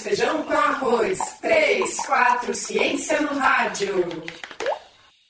feijão com arroz. 3, 4, ciência no rádio.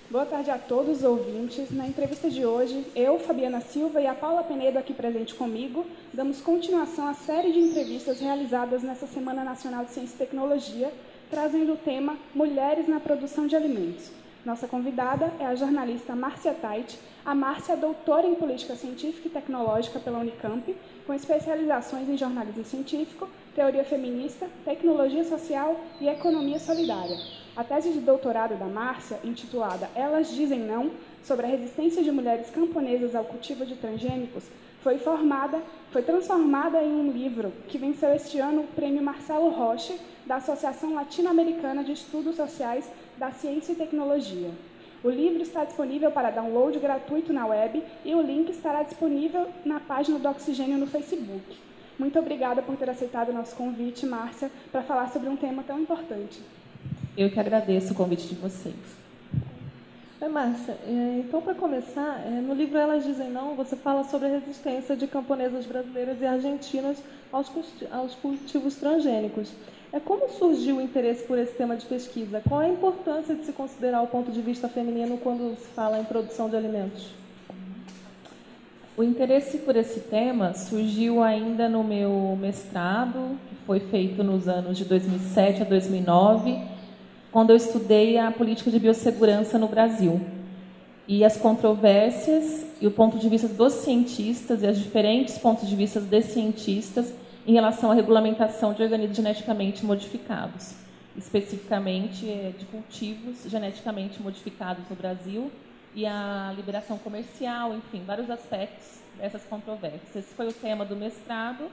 Boa tarde a todos os ouvintes. Na entrevista de hoje, eu, Fabiana Silva e a Paula Penedo aqui presente comigo, damos continuação à série de entrevistas realizadas nessa Semana Nacional de Ciência e Tecnologia, trazendo o tema Mulheres na Produção de Alimentos. Nossa convidada é a jornalista Márcia Tait. A Márcia é doutora em Política Científica e Tecnológica pela Unicamp, com especializações em jornalismo científico, teoria feminista, tecnologia social e economia solidária. A tese de doutorado da Márcia, intitulada Elas Dizem Não, sobre a resistência de mulheres camponesas ao cultivo de transgênicos, foi formada, foi transformada em um livro que venceu este ano o Prêmio Marcelo Rocha, da Associação Latino-Americana de Estudos Sociais da Ciência e Tecnologia. O livro está disponível para download gratuito na web e o link estará disponível na página do Oxigênio no Facebook. Muito obrigada por ter aceitado o nosso convite, Márcia, para falar sobre um tema tão importante. Eu que agradeço o convite de vocês. É, Márcia, é, então para começar, é, no livro Elas Dizem Não, você fala sobre a resistência de camponesas brasileiras e argentinas aos, aos cultivos transgênicos. É como surgiu o interesse por esse tema de pesquisa? Qual a importância de se considerar o ponto de vista feminino quando se fala em produção de alimentos? O interesse por esse tema surgiu ainda no meu mestrado, que foi feito nos anos de 2007 a 2009, quando eu estudei a política de biossegurança no Brasil. E as controvérsias e o ponto de vista dos cientistas e os diferentes pontos de vista dos cientistas em relação à regulamentação de organismos geneticamente modificados, especificamente é, de cultivos geneticamente modificados no Brasil e a liberação comercial, enfim, vários aspectos dessas controvérsias. Esse foi o tema do mestrado.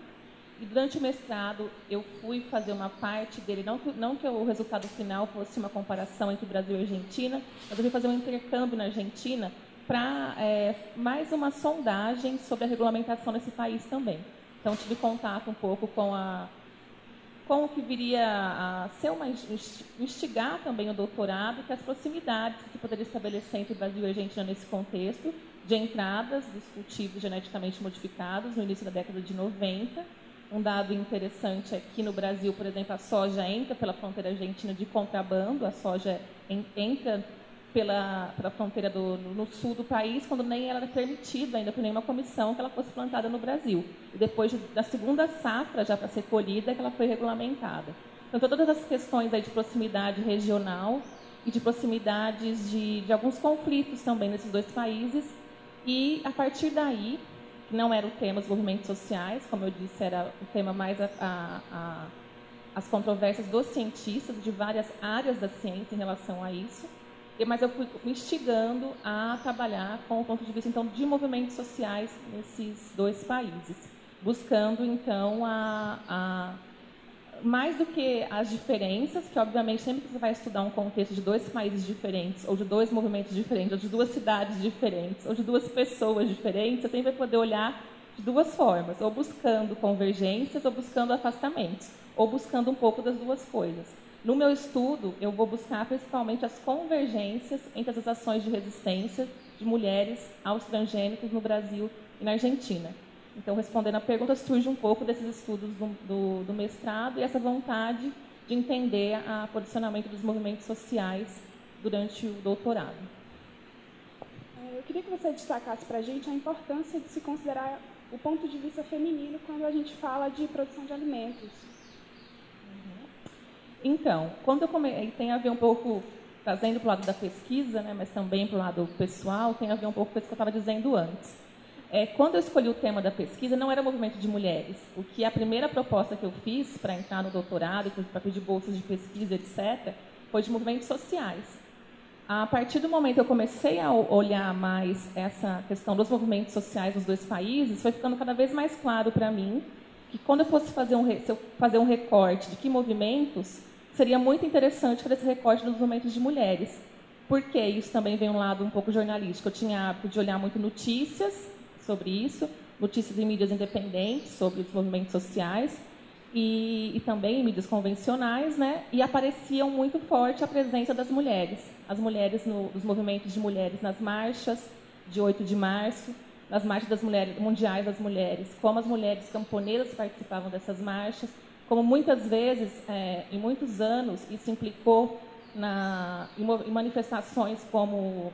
E durante o mestrado eu fui fazer uma parte dele, não que, não que o resultado final fosse uma comparação entre Brasil e Argentina, mas eu fui fazer um intercâmbio na Argentina para é, mais uma sondagem sobre a regulamentação nesse país também. Então tive contato um pouco com a com o que viria a ser uma instigar também o doutorado, que as proximidades que poderia estabelecer entre Brasil e Argentina nesse contexto de entradas dos cultivos geneticamente modificados no início da década de 90. Um dado interessante é que no Brasil, por exemplo, a soja entra pela fronteira argentina de contrabando, a soja entra pela, pela fronteira do, no, no, sul do país, quando nem ela era permitida ainda por nenhuma comissão que ela fosse plantada no Brasil. E depois de, da segunda safra, já para ser colhida, que ela foi regulamentada. Então, todas as questões aí de proximidade regional e de proximidades de, de alguns conflitos também nesses dois países. E, a partir daí, não era o tema dos movimentos sociais, como eu disse, era o tema mais a, a, a, as controvérsias dos cientistas de várias áreas da ciência em relação a isso mas eu fui me instigando a trabalhar com o ponto de vista então de movimentos sociais nesses dois países, buscando então a, a mais do que as diferenças, que obviamente sempre que você vai estudar um contexto de dois países diferentes, ou de dois movimentos diferentes, ou de duas cidades diferentes, ou de duas pessoas diferentes, você sempre vai poder olhar de duas formas, ou buscando convergências, ou buscando afastamentos, ou buscando um pouco das duas coisas. No meu estudo, eu vou buscar principalmente as convergências entre as ações de resistência de mulheres aos transgênicos no Brasil e na Argentina. Então, respondendo à pergunta, surge um pouco desses estudos do, do, do mestrado e essa vontade de entender o posicionamento dos movimentos sociais durante o doutorado. É, eu queria que você destacasse para a gente a importância de se considerar o ponto de vista feminino quando a gente fala de produção de alimentos. Então, quando eu come... tem a ver um pouco, trazendo para o lado da pesquisa, né, mas também para o lado pessoal, tem a ver um pouco com isso que eu estava dizendo antes. É, quando eu escolhi o tema da pesquisa, não era movimento de mulheres. O que a primeira proposta que eu fiz para entrar no doutorado, para pedir bolsas de pesquisa, etc., foi de movimentos sociais. A partir do momento que eu comecei a olhar mais essa questão dos movimentos sociais dos dois países, foi ficando cada vez mais claro para mim que quando eu fosse fazer um, se eu fazer um recorte de que movimentos, seria muito interessante fazer esse recorte dos movimentos de mulheres. Porque isso também vem um lado um pouco jornalístico. Eu tinha hábito de olhar muito notícias sobre isso, notícias em mídias independentes sobre os movimentos sociais e, e também em mídias convencionais, né? E apareciam muito forte a presença das mulheres, as mulheres no, os movimentos de mulheres nas marchas de 8 de março, nas marchas das mulheres mundiais das mulheres, como as mulheres camponesas participavam dessas marchas, como muitas vezes, é, em muitos anos, isso implicou na, em manifestações como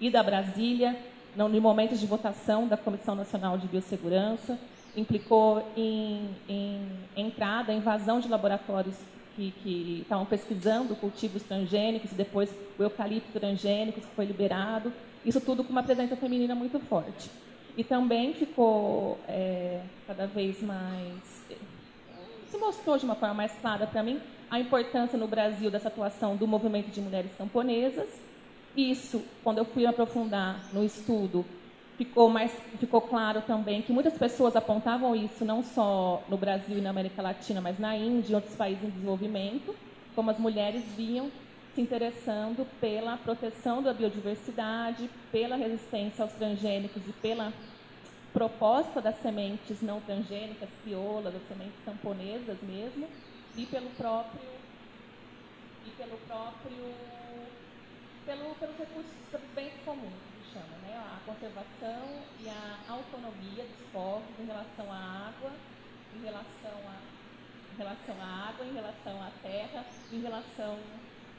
ida a Brasília, no, em momentos de votação da Comissão Nacional de Biossegurança, implicou em, em entrada, invasão de laboratórios que, que estavam pesquisando cultivos transgênicos, depois o eucalipto transgênico que foi liberado, isso tudo com uma presença feminina muito forte. E também ficou é, cada vez mais. Se mostrou de uma forma mais clara para mim a importância no Brasil dessa atuação do movimento de mulheres camponesas. Isso, quando eu fui aprofundar no estudo, ficou mais ficou claro também que muitas pessoas apontavam isso não só no Brasil e na América Latina, mas na Índia e outros países em desenvolvimento, como as mulheres vinham se interessando pela proteção da biodiversidade, pela resistência aos transgênicos e pela proposta das sementes não transgênicas, crioulas, das sementes camponesas mesmo, e pelo próprio e pelo próprio pelo, pelos recursos pelos bens comuns que chama, né? A conservação e a autonomia dos povos em relação à água, em relação a em relação à água, em relação à terra, em relação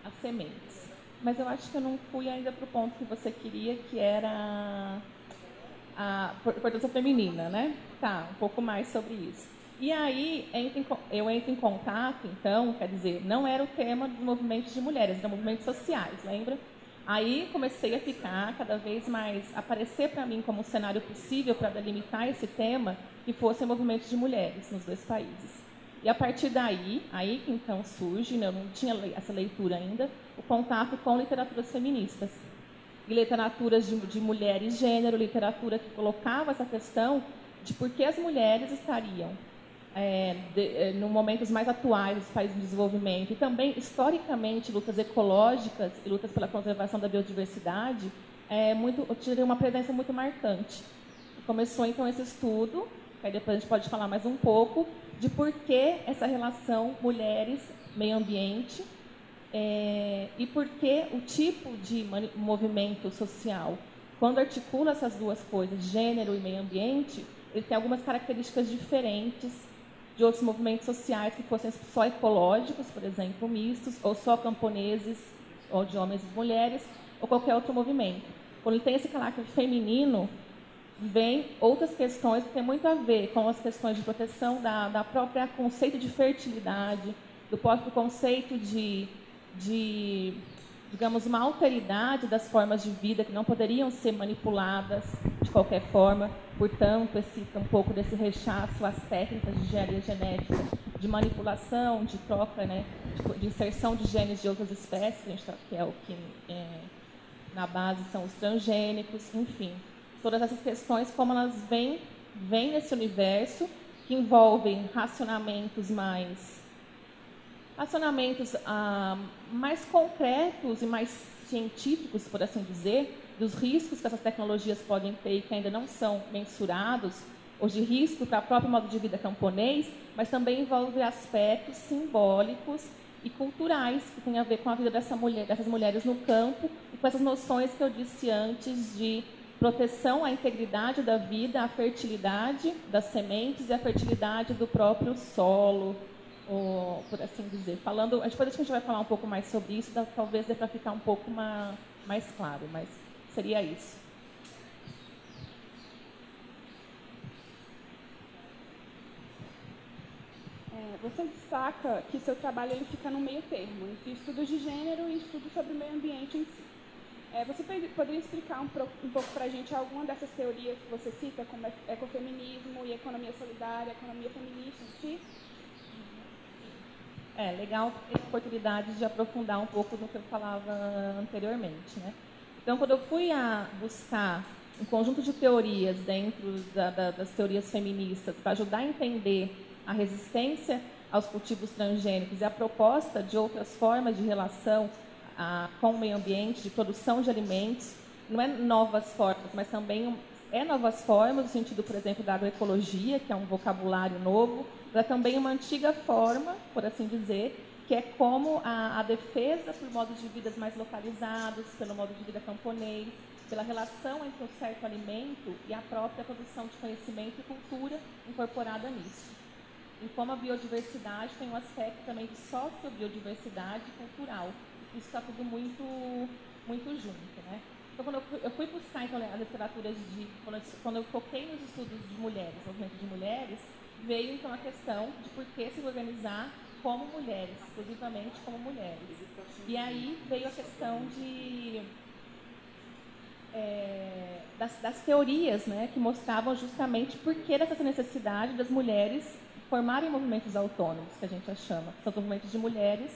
às sementes. Mas eu acho que eu não fui ainda para o ponto que você queria, que era a importância feminina, né? Tá, um pouco mais sobre isso. E aí eu entro em contato, então, quer dizer, não era o tema dos movimentos de mulheres, eram movimentos sociais, lembra? Aí comecei a ficar cada vez mais, aparecer para mim como um cenário possível para delimitar esse tema, que fosse movimentos de mulheres nos dois países. E a partir daí, aí então surge, né, eu não tinha essa leitura ainda, o contato com literaturas feministas. E literaturas de, de mulher e gênero, literatura que colocava essa questão de por que as mulheres estariam é, é, no momentos mais atuais dos países de desenvolvimento. E também historicamente lutas ecológicas e lutas pela conservação da biodiversidade é muito uma presença muito marcante. Começou então esse estudo aí depois a gente pode falar mais um pouco de por que essa relação mulheres meio ambiente é, e por que o tipo de movimento social, quando articula essas duas coisas, gênero e meio ambiente, ele tem algumas características diferentes de outros movimentos sociais que fossem só ecológicos, por exemplo, mistos, ou só camponeses, ou de homens e mulheres, ou qualquer outro movimento. Quando ele tem esse caráter feminino, vem outras questões que têm muito a ver com as questões de proteção da, da própria conceito de fertilidade, do próprio conceito de de, digamos, uma alteridade das formas de vida que não poderiam ser manipuladas de qualquer forma. Portanto, esse, um pouco desse rechaço às técnicas de engenharia genética, de manipulação, de troca, né, de, de inserção de genes de outras espécies, tá, que é o que é, na base são os transgênicos, enfim. Todas essas questões, como elas vêm, vêm nesse universo, que envolvem racionamentos mais acionamentos ah, mais concretos e mais científicos, por assim dizer, dos riscos que essas tecnologias podem ter e que ainda não são mensurados, ou de risco para o próprio modo de vida camponês, mas também envolve aspectos simbólicos e culturais que têm a ver com a vida dessa mulher, dessas mulheres no campo e com essas noções que eu disse antes de proteção à integridade da vida, à fertilidade das sementes e à fertilidade do próprio solo, ou, por assim dizer. Falando, depois a gente vai falar um pouco mais sobre isso, talvez dê para ficar um pouco uma, mais claro, mas seria isso. É, você destaca que seu trabalho ele fica no meio termo, entre estudos de gênero e estudos sobre o meio ambiente em si. É, você poderia explicar um, um pouco para a gente alguma dessas teorias que você cita, como ecofeminismo e economia solidária, economia feminista em si? É, legal ter a oportunidade de aprofundar um pouco no que eu falava anteriormente. Né? Então, quando eu fui a buscar um conjunto de teorias dentro da, da, das teorias feministas para ajudar a entender a resistência aos cultivos transgênicos e a proposta de outras formas de relação a, com o meio ambiente, de produção de alimentos, não é novas formas, mas também é novas formas, no sentido, por exemplo, da agroecologia, que é um vocabulário novo, é também uma antiga forma, por assim dizer, que é como a, a, defesa por modos de vida mais localizados, pelo modo de vida camponês, pela relação entre o certo alimento e a própria produção de conhecimento e cultura incorporada nisso. em como a biodiversidade tem um aspecto também de sociobiodiversidade cultural. Isso está tudo muito, muito junto, né? Então, quando eu fui, buscar então, as literaturas de... Quando eu, quando eu foquei nos estudos de mulheres, movimento de mulheres, veio então a questão de por que se organizar como mulheres, exclusivamente como mulheres. E aí veio a questão de é, das, das, teorias né, que mostravam justamente por que dessa necessidade das mulheres formarem movimentos autônomos, que a gente chama, são movimentos de mulheres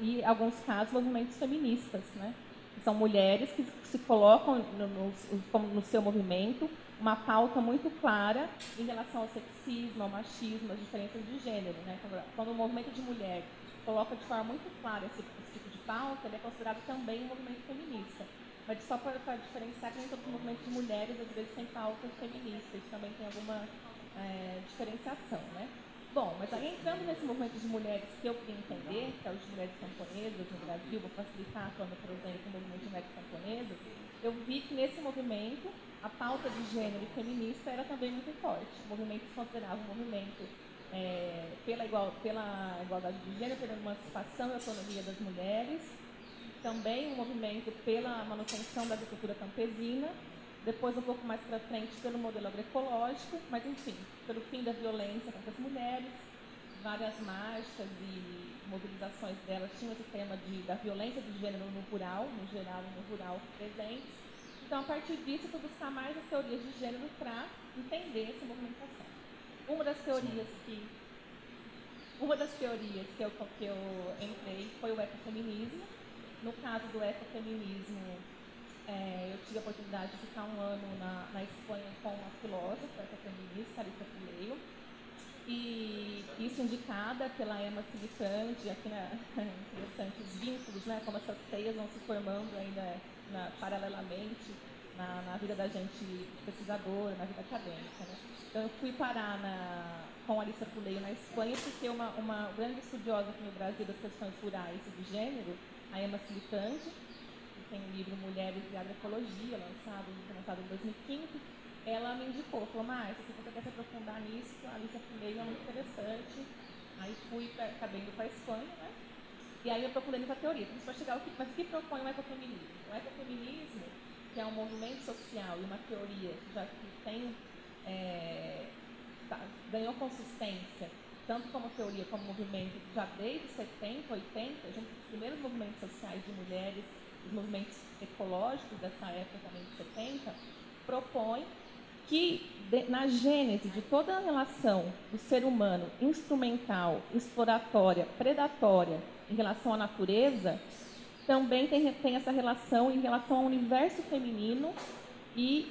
e, alguns casos, movimentos feministas. Né? São mulheres que se colocam no, no, no seu movimento uma pauta muito clara em relação ao sexismo, ao machismo, às diferenças de gênero. Né? Quando o movimento de mulher coloca de forma muito clara esse, esse tipo de pauta, ele é considerado também um movimento feminista. Mas só para, diferenciar que nem todos os movimentos de mulheres às vezes têm pautas feministas, também tem alguma é, diferenciação, né? Bom, mas aí entrando nesse movimento de mulheres que eu queria entender, que é o de mulheres camponesas no Brasil, vou facilitar quando, por exemplo, o movimento de mulheres camponesas, eu vi que nesse movimento a pauta de gênero feminista era também muito forte. O movimento se considerava um movimento é, pela, igual, pela igualdade de gênero, pela emancipação e autonomia das mulheres, também um movimento pela manutenção da agricultura campesina, depois um pouco mais para frente pelo modelo agroecológico, mas enfim, pelo fim da violência contra as mulheres, várias marchas e mobilizações delas tinham esse tema de, da violência de gênero no rural, no geral e no rural presentes. Então, a partir disso, eu buscar mais as teorias de gênero para entender essa movimentação. Uma das teorias que uma das teorias que eu, que eu entrei foi o ecofeminismo, no caso do ecofeminismo, é, eu tive a oportunidade de ficar um ano na, na Espanha com uma filósofa ecofeminista, Alicia Puleio, e isso indicada pela Emma Silicante, aqui na interessante os vínculos, né, como essas teias vão se formando ainda na, paralelamente na, na, vida da gente pesquisadora, na vida acadêmica. Né? Então eu fui parar na, com a Alicia Puleio na Espanha porque uma, uma grande estudiosa aqui no Brasil das questões rurais e de gênero a Emma Silicante, tem o livro Mulheres e Agroecologia, lançado, lançado em 2015, ela me indicou, falou, Márcia, se você quer se aprofundar nisso, a Alicia Fumeiro é muito interessante. Aí fui, pra, acabei indo para a Espanha, né? E aí eu procurei nessa teoria. Então, vai chegar o que, mas o que propõe o ecofeminismo? O ecofeminismo, que é um movimento social e uma teoria que já que tem, é, tá, ganhou consistência tanto como teoria como movimento, já desde 70, 80, junto com os primeiros movimentos sociais de mulheres, os movimentos ecológicos dessa época também de 70, propõe que de, na gênese de toda a relação do ser humano instrumental, exploratória, predatória em relação à natureza, também tem, tem essa relação em relação ao universo feminino e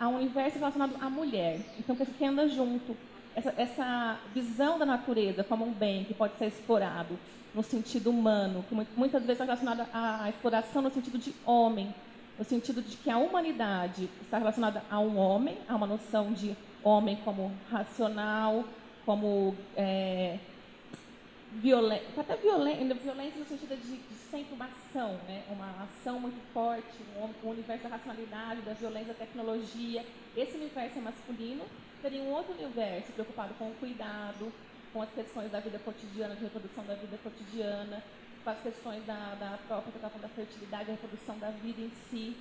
ao universo relacionado à mulher. Então, que anda junto essa, essa visão da natureza como um bem que pode ser explorado no sentido humano, que muitas vezes está relacionada à exploração no sentido de homem, no sentido de que a humanidade está relacionada a um homem, a uma noção de homem como racional, como é, até violência, violência no sentido de, de sempre uma ação, né? uma ação muito forte, um, um universo da racionalidade, da violência, da tecnologia. Esse universo é masculino teria um outro universo preocupado com o cuidado, com as questões da vida cotidiana, de reprodução da vida cotidiana, com as questões da, da própria questão da fertilidade, da reprodução da vida em si,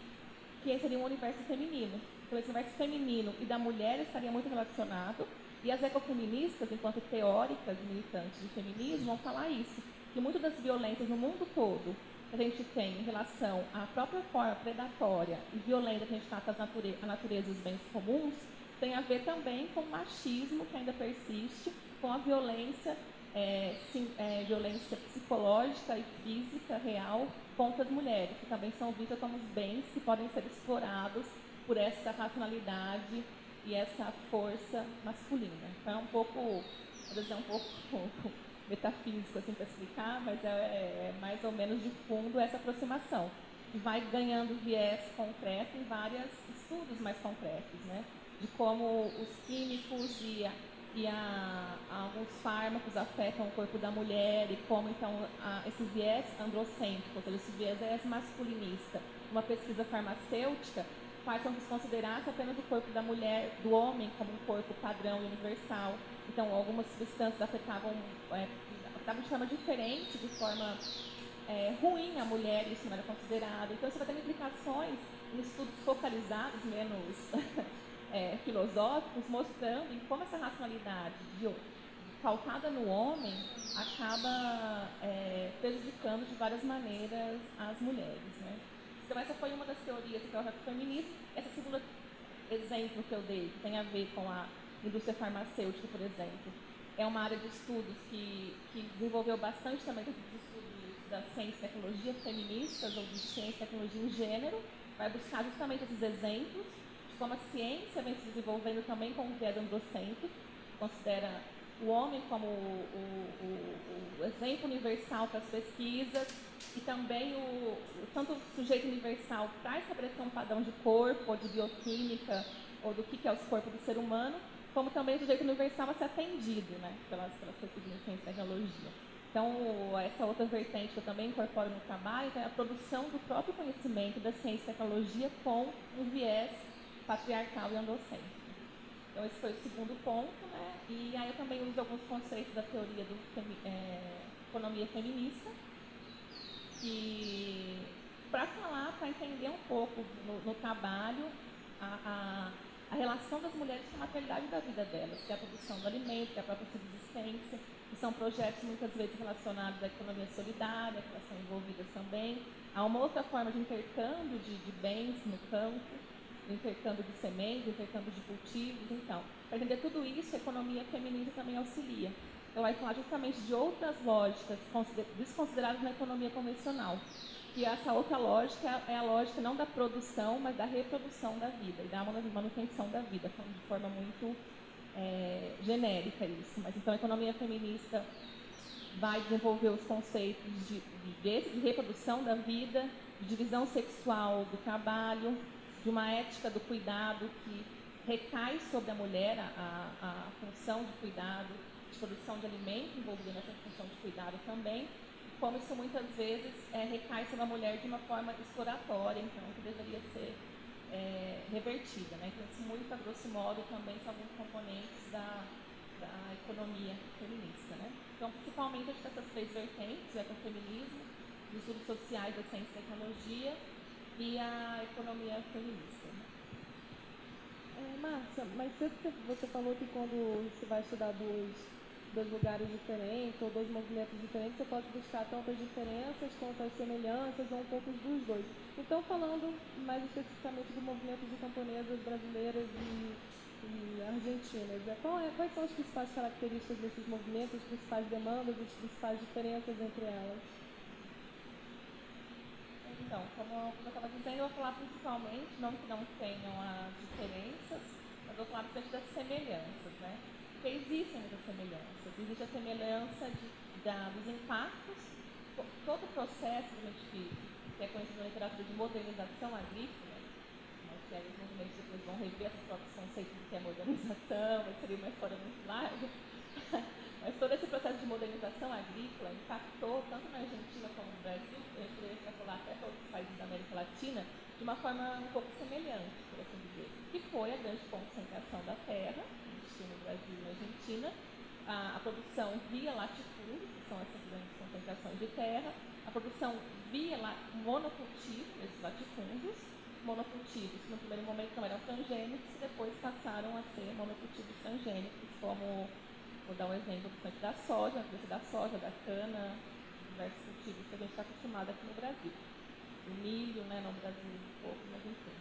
que seria um universo feminino. Então, esse universo feminino e da mulher estaria muito relacionado, e as ecofeministas, enquanto teóricas militantes de feminismo, vão falar isso, que muitas das violências no mundo todo que a gente tem em relação à própria forma predatória e violenta que a gente trata a natureza, a natureza e os bens comuns, tem a ver também com o machismo que ainda persiste, com a violência, é, sim, é, violência psicológica e física real contra as mulheres, que também são vistas como bens que podem ser explorados por essa racionalidade e essa força masculina. Então é um pouco, às vezes é um pouco metafísico assim para explicar, mas é, é mais ou menos de fundo essa aproximação que vai ganhando viés concreto em vários estudos mais concretos, né? de como os químicos e, a, e a, alguns fármacos afetam o corpo da mulher e como então a, esse viés androcêntrico, ou seja, esse viés masculinista, uma pesquisa farmacêutica faz com que se considerasse apenas o corpo da mulher, do homem, como um corpo padrão e universal. Então, algumas substâncias afetavam, é, afetavam de forma diferente, de forma é, ruim a mulher, isso não era considerado. Então, isso vai ter implicações em estudos focalizados, menos é, filosóficos, mostrando como essa racionalidade de, pautada no homem acaba é, prejudicando de várias maneiras as mulheres. Né? Então, essa foi uma das teorias do teórico feminista. Esse segundo exemplo que eu dei, que tem a ver com a indústria farmacêutica, por exemplo, é uma área de estudos que, que desenvolveu bastante também dos estudos da ciência e tecnologia feministas ou de ciência e tecnologia em gênero, vai buscar justamente esses exemplos como a ciência vem se desenvolvendo também com o viés androcêntrico, considera o homem como o, o, o, exemplo universal para as pesquisas e também o, tanto o sujeito universal para estabelecer um padrão de corpo ou de bioquímica ou do que, que é o corpo do ser humano, como também o sujeito universal a ser atendido né, pelas, pelas pesquisas em ciência e tecnologia. Então, essa outra vertente que eu também incorporo no trabalho é a produção do próprio conhecimento da ciência e tecnologia com um viés patriarcal e androcêntrico. Então, esse foi o segundo ponto, né? E aí eu também uso alguns conceitos da teoria do é, economia feminista, que para falar, para entender um pouco no, no trabalho a, a, a, relação das mulheres com a maternidade da vida delas, que é a produção do alimento, que é a própria subsistência, que são projetos muitas vezes relacionados à economia solidária, que elas são envolvidas também. Há uma outra forma de intercâmbio de, de bens no campo, intercâmbio de sementes, intercâmbio de cultivos. Então, para entender tudo isso, a economia feminina também auxilia. Então, vai falar justamente de outras lógicas desconsideradas na economia convencional. Que essa outra lógica é a lógica não da produção, mas da reprodução da vida e da manutenção da vida, de forma muito é, genérica isso. Mas então a economia feminista vai desenvolver os conceitos de, de, de reprodução da vida, de divisão sexual do trabalho, de uma ética do cuidado que recai sobre a mulher a, a função de cuidado, de produção de alimento envolvida nessa função de cuidado também, como isso muitas vezes é, recai sobre a mulher de uma forma exploratória, então, que deveria ser é, revertida. Né? Então, isso muito a grosso modo também são alguns componentes da, da economia feminista. Né? Então, principalmente, acho que essas três vertentes, o ecofeminismo, os estudos sociais da ciência e tecnologia e a economia feminista. É, Márcia, mas você falou que quando você vai estudar dois, dois lugares diferentes ou dois movimentos diferentes, você pode buscar tanto as diferenças quanto as semelhanças ou um pouco dos dois. Então, falando mais especificamente do movimento de camponesas brasileiras e, e argentinas, é, é, quais são as principais características desses movimentos, as principais demandas, as principais diferenças entre elas? Então, como eu estava dizendo, eu vou falar principalmente, não que não tenham as diferenças, mas vou falar principalmente das semelhanças, né? Porque existem muitas semelhanças. Existe a semelhança de, da, dos impactos, todo o processo que a gente que é conhecido na literatura de modernização agrícola, mas que aí os movimentos depois vão rever esses próprios conceitos do que é modernização, mas seria uma história muito larga. Mas todo esse processo de modernização agrícola impactou tanto na Argentina como no Brasil, eu poderia extrapolar até para outros países da América Latina, de uma forma um pouco semelhante, por assim dizer, que foi a grande concentração da terra, no Brasil e na Argentina, a, a, produção via latifúndios, que são essas grandes concentrações de terra, a produção via la, monocultivo, esses latifúndios, monocultivos, no primeiro momento não eram transgênicos, e depois passaram a ser monocultivos transgênicos, como Vou dar um exemplo bastante da soja, da soja, da cana, diversos cultivos que a gente está acostumado aqui no Brasil. O milho, né, no Brasil um pouco, mas enfim.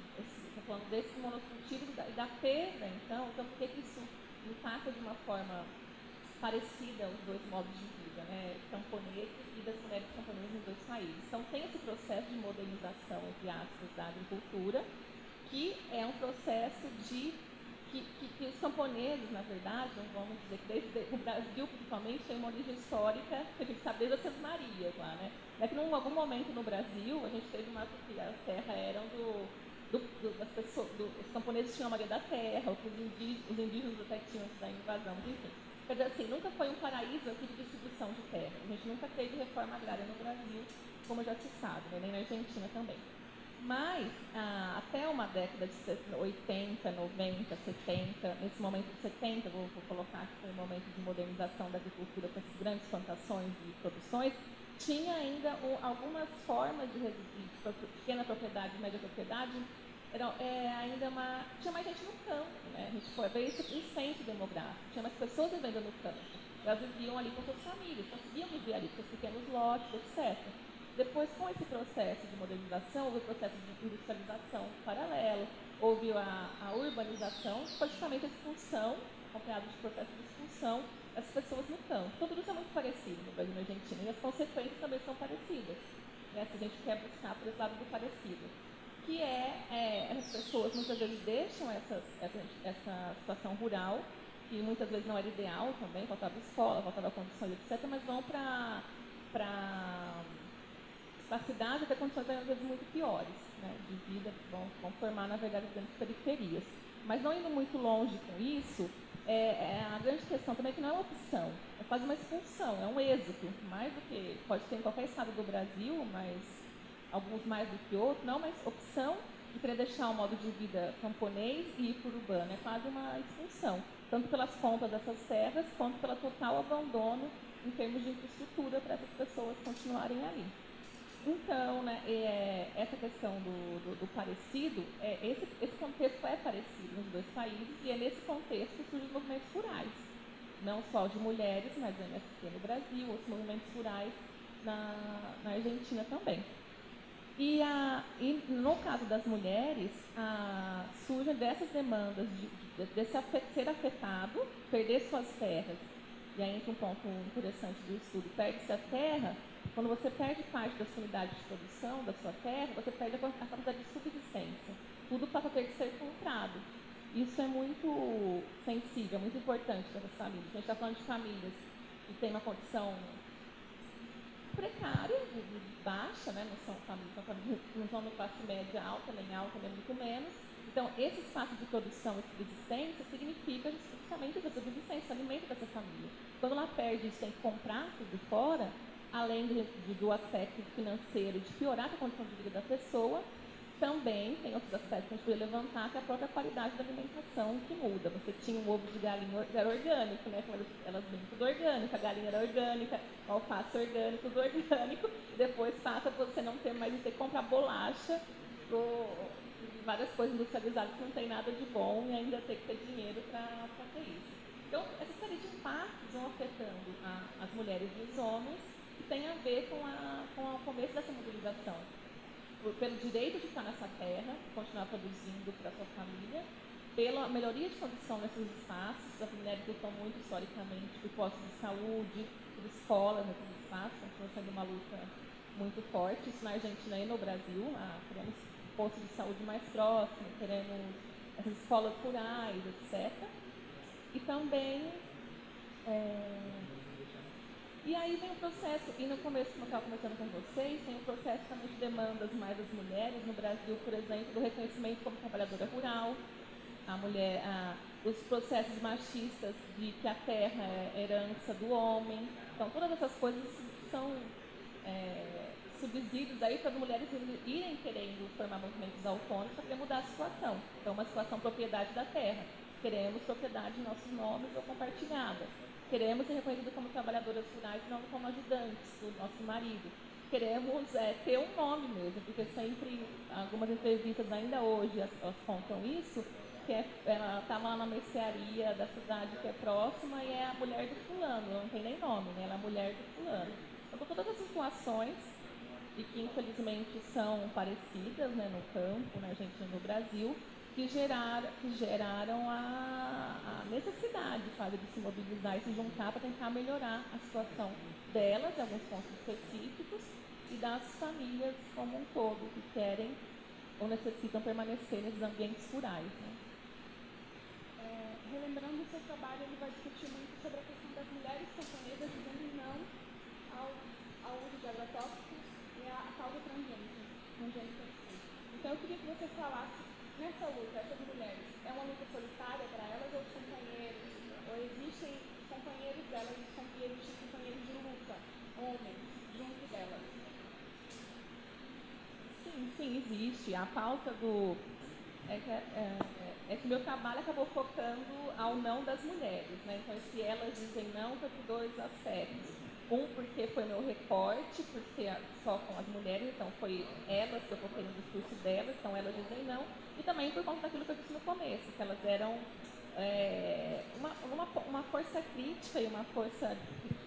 Estou falando desses monocultivos e da, da perda, então, então por que isso impacta de uma forma parecida os dois modos de vida, né, camponês e das mulheres camponesas nos dois países. Então tem esse processo de modernização, entre aspas, da agricultura, que é um processo de que, que, que, os camponeses, na verdade, vamos dizer que desde o Brasil, principalmente, tem uma origem histórica, que a gente sabe desde as Marias lá, né? É que em algum momento no Brasil, a gente teve uma que a terra eram do, do, do, das pessoas, do, os camponeses tinham a Maria da Terra, os indígenas, os indígenas até tinham da invasão, enfim. Quer dizer assim, nunca foi um paraíso aqui de distribuição de terra. A gente nunca teve reforma agrária no Brasil, como já se sabe, né? nem na Argentina também. Mas, ah, até uma década de 80, 90, 70, nesse momento de 70, vou, vou colocar que foi um momento de modernização da agricultura com essas grandes plantações e produções, tinha ainda o, algumas formas de, de pequena propriedade, média propriedade, era é, ainda uma. Tinha mais gente no campo, né? A gente foi ver esse incêndio demográfico, tinha mais pessoas vivendo no campo. Elas viviam ali com suas famílias, conseguiam viver ali com seus pequenos lotes, etc. Depois, com esse processo de modernização, houve o processo de industrialização paralelo, houve a, a urbanização, praticamente a expulsão, acompanhado de processo de expulsão das pessoas no campo. Então, tudo isso é muito parecido no Brasil e na Argentina, e as consequências também são parecidas, né, se a gente quer buscar por esse lado do parecido. Que é, é as pessoas muitas vezes deixam essa, essa situação rural, que muitas vezes não era ideal também, faltava escola, faltava condições, etc., mas vão para a cidade ter condições às vezes muito piores né, de vida, vão, vão formar, na verdade, grandes periferias. Mas não indo muito longe com isso, é, é, a grande questão também é que não é uma opção, é quase uma expulsão, é um êxito, mais do que pode ser em qualquer estado do Brasil, mas alguns mais do que outros, não, mas opção de querer deixar o modo de vida camponês e ir para o urbano, é quase uma expulsão, tanto pelas contas dessas terras, quanto pelo total abandono em termos de infraestrutura para essas pessoas continuarem ali. Então, né, é, essa questão do, do, do parecido, é, esse, esse, contexto é parecido nos dois países e é nesse contexto que surgem os movimentos rurais. Não só de mulheres, mas no MST no Brasil, outros movimentos rurais na, na Argentina também. E, a, e, no caso das mulheres, a, surgem dessas demandas de, de, de, ser afetado, perder suas terras. E aí entra um ponto interessante do estudo: perde-se a terra quando você perde parte da sua unidade de produção, da sua terra, você perde a capacidade de subsistência. Tudo passa a ter que ser comprado. Isso é muito sensível, muito importante para as famílias. A gente está falando de famílias que têm uma condição precária, baixa, né? não são famílias, são famílias não são de classe média alta, nem alta, nem muito menos. Então, esse espaço de produção e subsistência significa justamente a subsistência, alimento dessa família. Quando ela perde isso, tem que comprar tudo fora, além de, do aspecto financeiro, de piorar a condição de vida da pessoa, também tem outros aspectos que a gente poderia levantar, que é a própria qualidade da alimentação que muda. Você tinha um ovo de galinha era orgânico, né? Elas vêm tudo orgânico, a galinha era orgânica, o alface orgânico, tudo orgânico, depois passa você não ter mais de ter que comprar bolacha, pro, várias coisas industrializadas que não tem nada de bom e ainda ter que ter dinheiro para ter isso. Então, essa série de impactos vão afetando a, as mulheres e os homens que tem a ver com, a, com o começo dessa mobilização. Pelo direito de estar nessa terra, continuar produzindo para sua família, pela melhoria de condição nesses espaços, as mulheres lutam muito historicamente por postos de saúde, por escolas nesses espaços, continua sendo uma luta muito forte, isso na Argentina e no Brasil, ah, queremos postos de saúde mais próximos, queremos essas escolas rurais, etc. E também é, e aí vem o processo, e no começo, como eu estava conversando com vocês, tem o processo também de demandas mais das mulheres, no Brasil, por exemplo, do reconhecimento como trabalhadora rural, a mulher, a, os processos machistas de que a terra é herança do homem. Então, todas essas coisas são é, subsídios aí para as mulheres irem querendo formar movimentos autônomos para mudar a situação. Então, uma situação propriedade da terra. Queremos propriedade de nossos nomes ou compartilhada. Queremos ser reconhecidas como trabalhadoras rurais, não como ajudantes do nosso marido. Queremos é, ter um nome mesmo, porque sempre, algumas entrevistas ainda hoje elas contam isso, que é, ela estava lá na mercearia da cidade que é próxima e é a mulher do fulano, não tem nem nome, né? ela é a mulher do fulano. Então, todas essas situações, e que infelizmente são parecidas né, no campo, na Argentina e no Brasil, que, gerar, que geraram a, a necessidade sabe, de se mobilizar e se juntar para tentar melhorar a situação delas, em alguns pontos específicos, e das famílias como um todo, que querem ou necessitam permanecer nesses ambientes rurais. Né? É, relembrando o seu trabalho, ele vai discutir muito sobre a questão das mulheres camponesas dizendo não ao, ao uso de agrotóxicos e à causa transgênica. Então, eu queria que você falasse Nessa luta, essas mulheres, é uma luta solitária para elas ou os companheiros? Ou existem companheiros delas, existem companheiros de luta, homens, junto delas? Sim, sim, existe. A pauta do. É que, é, é, é que meu trabalho acabou focando ao não das mulheres. Né? Então, se elas dizem não, foi por dois aspectos. Um, porque foi meu recorte, por ser só com as mulheres, então foi elas que eu foquei no discurso delas, então elas dizem não. E também por conta daquilo que eu disse no começo, que elas eram é, uma, uma, uma força crítica e uma força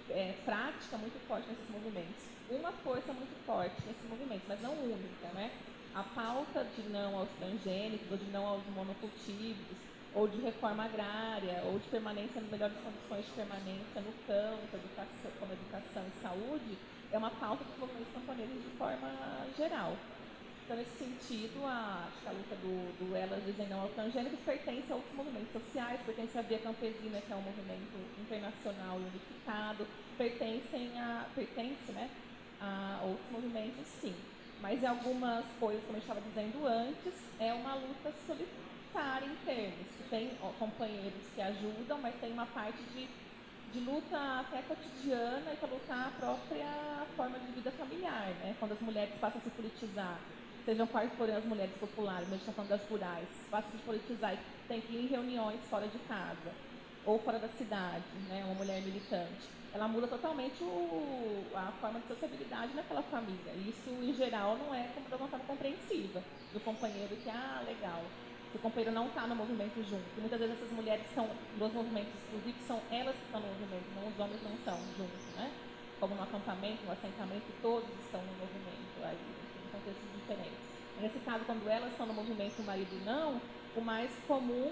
é, prática muito forte nesses movimentos. Uma força muito forte nesses movimentos, mas não única, né? A pauta de não aos transgênicos, ou de não aos monocultivos, ou de reforma agrária, ou de permanência melhores condições de permanência no campo, educação, como educação e saúde, é uma pauta dos movimentos camponeses de forma geral. Então, nesse sentido, a, a luta do, do Elas Dizem Não ao pertence a outros movimentos sociais, pertence à Via Campesina, que é um movimento internacional unificado, pertencem a, pertence né, a outros movimentos, sim. Mas em algumas coisas, como eu estava dizendo antes, é uma luta solitária em termos, tem ó, companheiros que ajudam, mas tem uma parte de, de luta até cotidiana e para lutar a própria forma de vida familiar, né? quando as mulheres passam a se politizar sejam quais forem as mulheres populares, a gente está falando das rurais, fácil de politizar e tem que ir em reuniões fora de casa ou fora da cidade, né, uma mulher militante, ela muda totalmente o, a forma de sociabilidade naquela família. Isso, em geral, não é como de uma forma compreensiva do companheiro que, ah, legal, o companheiro não está no movimento junto. E muitas vezes essas mulheres são nos movimentos, inclusive são elas que estão no movimento, não os homens não estão juntos, né? Como no acampamento, no assentamento, todos estão no movimento aí contextos diferentes. Nesse caso, quando elas estão no movimento o marido não, o mais comum,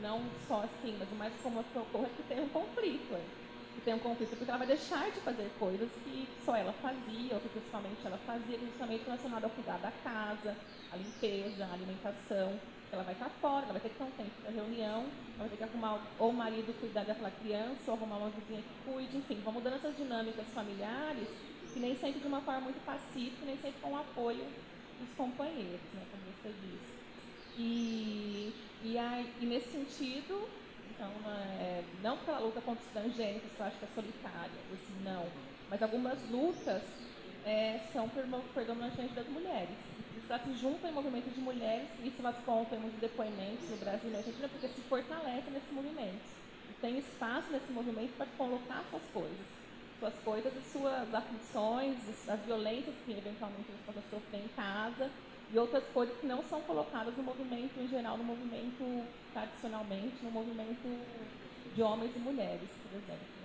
não só assim, mas o mais comum que ocorre é que tem um conflito. Aí. Que tem um conflito porque ela vai deixar de fazer coisas que só ela fazia, ou que principalmente ela fazia, justamente relacionado ao cuidar da casa, a limpeza, a alimentação. Ela vai estar fora, ela vai ter que ter um tempo para reunião, ela vai ter que arrumar ou o marido cuidar daquela criança, ou arrumar uma vizinha que cuide, enfim, vão mudando essas dinâmicas familiares que nem sempre de uma forma muito pacífica, nem sempre com o apoio dos companheiros, né, como você disse. E, e, aí, e nesse sentido, então, é, não pela luta contra os transgênicos, que eu acho que é solitária, assim, não, mas algumas lutas é, são predominantemente das mulheres. Eles se juntam em movimentos de mulheres, isso nós contamos de depoimentos no Brasil e na Argentina, porque se fortalece nesse movimento. Tem espaço nesse movimento para colocar suas coisas suas coisas e suas aflições, as violências que eventualmente eles possam sofrer em casa e outras coisas que não são colocadas no movimento em geral, no movimento tradicionalmente, no movimento de homens e mulheres, por exemplo.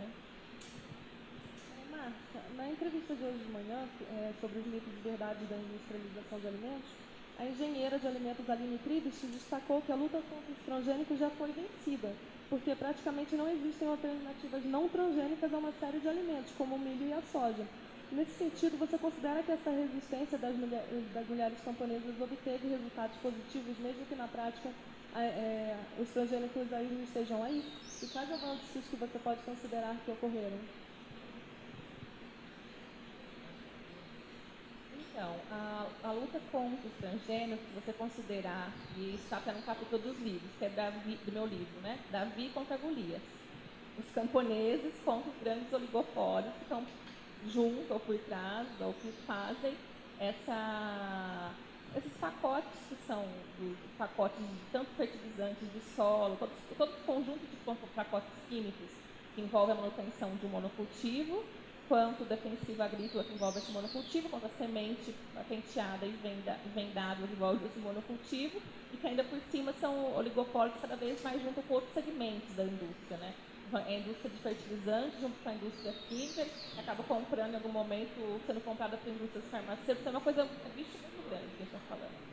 Márcia, na entrevista de hoje de manhã, é, sobre os mitos de verdade da industrialização de alimentos, a engenheira de alimentos Aline Tribes destacou que a luta contra os transgênicos já foi vencida porque praticamente não existem alternativas não transgênicas a uma série de alimentos, como o milho e a soja. Nesse sentido, você considera que essa resistência das, mulher, das mulheres camponesas obteve resultados positivos, mesmo que na prática é, os transgênicos não estejam aí? E quais avanços que você pode considerar que ocorreram? Então, a, a, luta contra os transgênicos, se você considerar, e está até no capítulo dos livros, que é Davi, do meu livro, né? Davi contra Golias. Os camponeses contra os grandes oligopólios que estão junto ou por trás, ou que fazem essa, esses pacotes que são pacotes de tanto fertilizantes de solo, todo, todo conjunto de pacotes químicos que envolve a manutenção de um monocultivo quanto defensivo agrícola que envolve esse monocultivo, quanto a semente patenteada e venda, vendada que envolve esse monocultivo, e que ainda por cima são oligopólios cada vez mais junto com outros segmentos da indústria, né? A indústria de fertilizantes junto com a indústria química, acaba comprando em algum momento, sendo comprada por indústrias farmacêuticas, é uma coisa, é bicho muito grande que a gente está falando.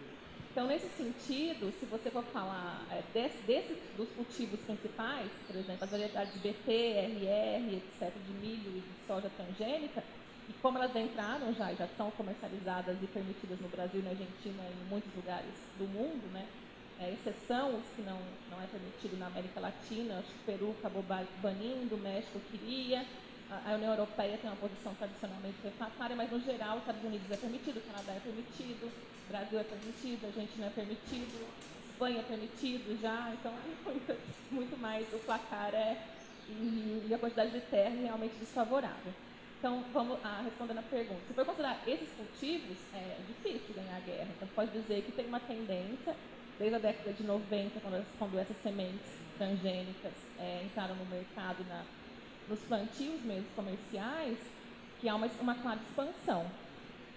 Então, nesse sentido, se você for falar é, desse, desse, dos cultivos principais, por exemplo, as variedades de BT, RR, etc., de milho e de soja transgênica, e como elas entraram já, já são comercializadas e permitidas no Brasil, na Argentina e em muitos lugares do mundo, né? É, exceção os que não, não é permitido na América Latina, acho que o Peru acabou banindo, o México queria, a União Europeia tem uma posição tradicionalmente refratária, mas no geral os Estados Unidos é permitido, o Canadá é permitido, Brasil é permitido, a Argentina é permitido, Espanha é permitido já, então é muito, muito mais o placar é e, e a quantidade de terra é realmente desfavorável. Então, vamos ah, respondendo a pergunta. Se for considerar esses cultivos, é difícil ganhar guerra. Então, pode dizer que tem uma tendência, desde a década de 90, quando, quando essas sementes transgênicas é, entraram no mercado, na, nos plantios mesmo comerciais, que há uma, uma clara expansão.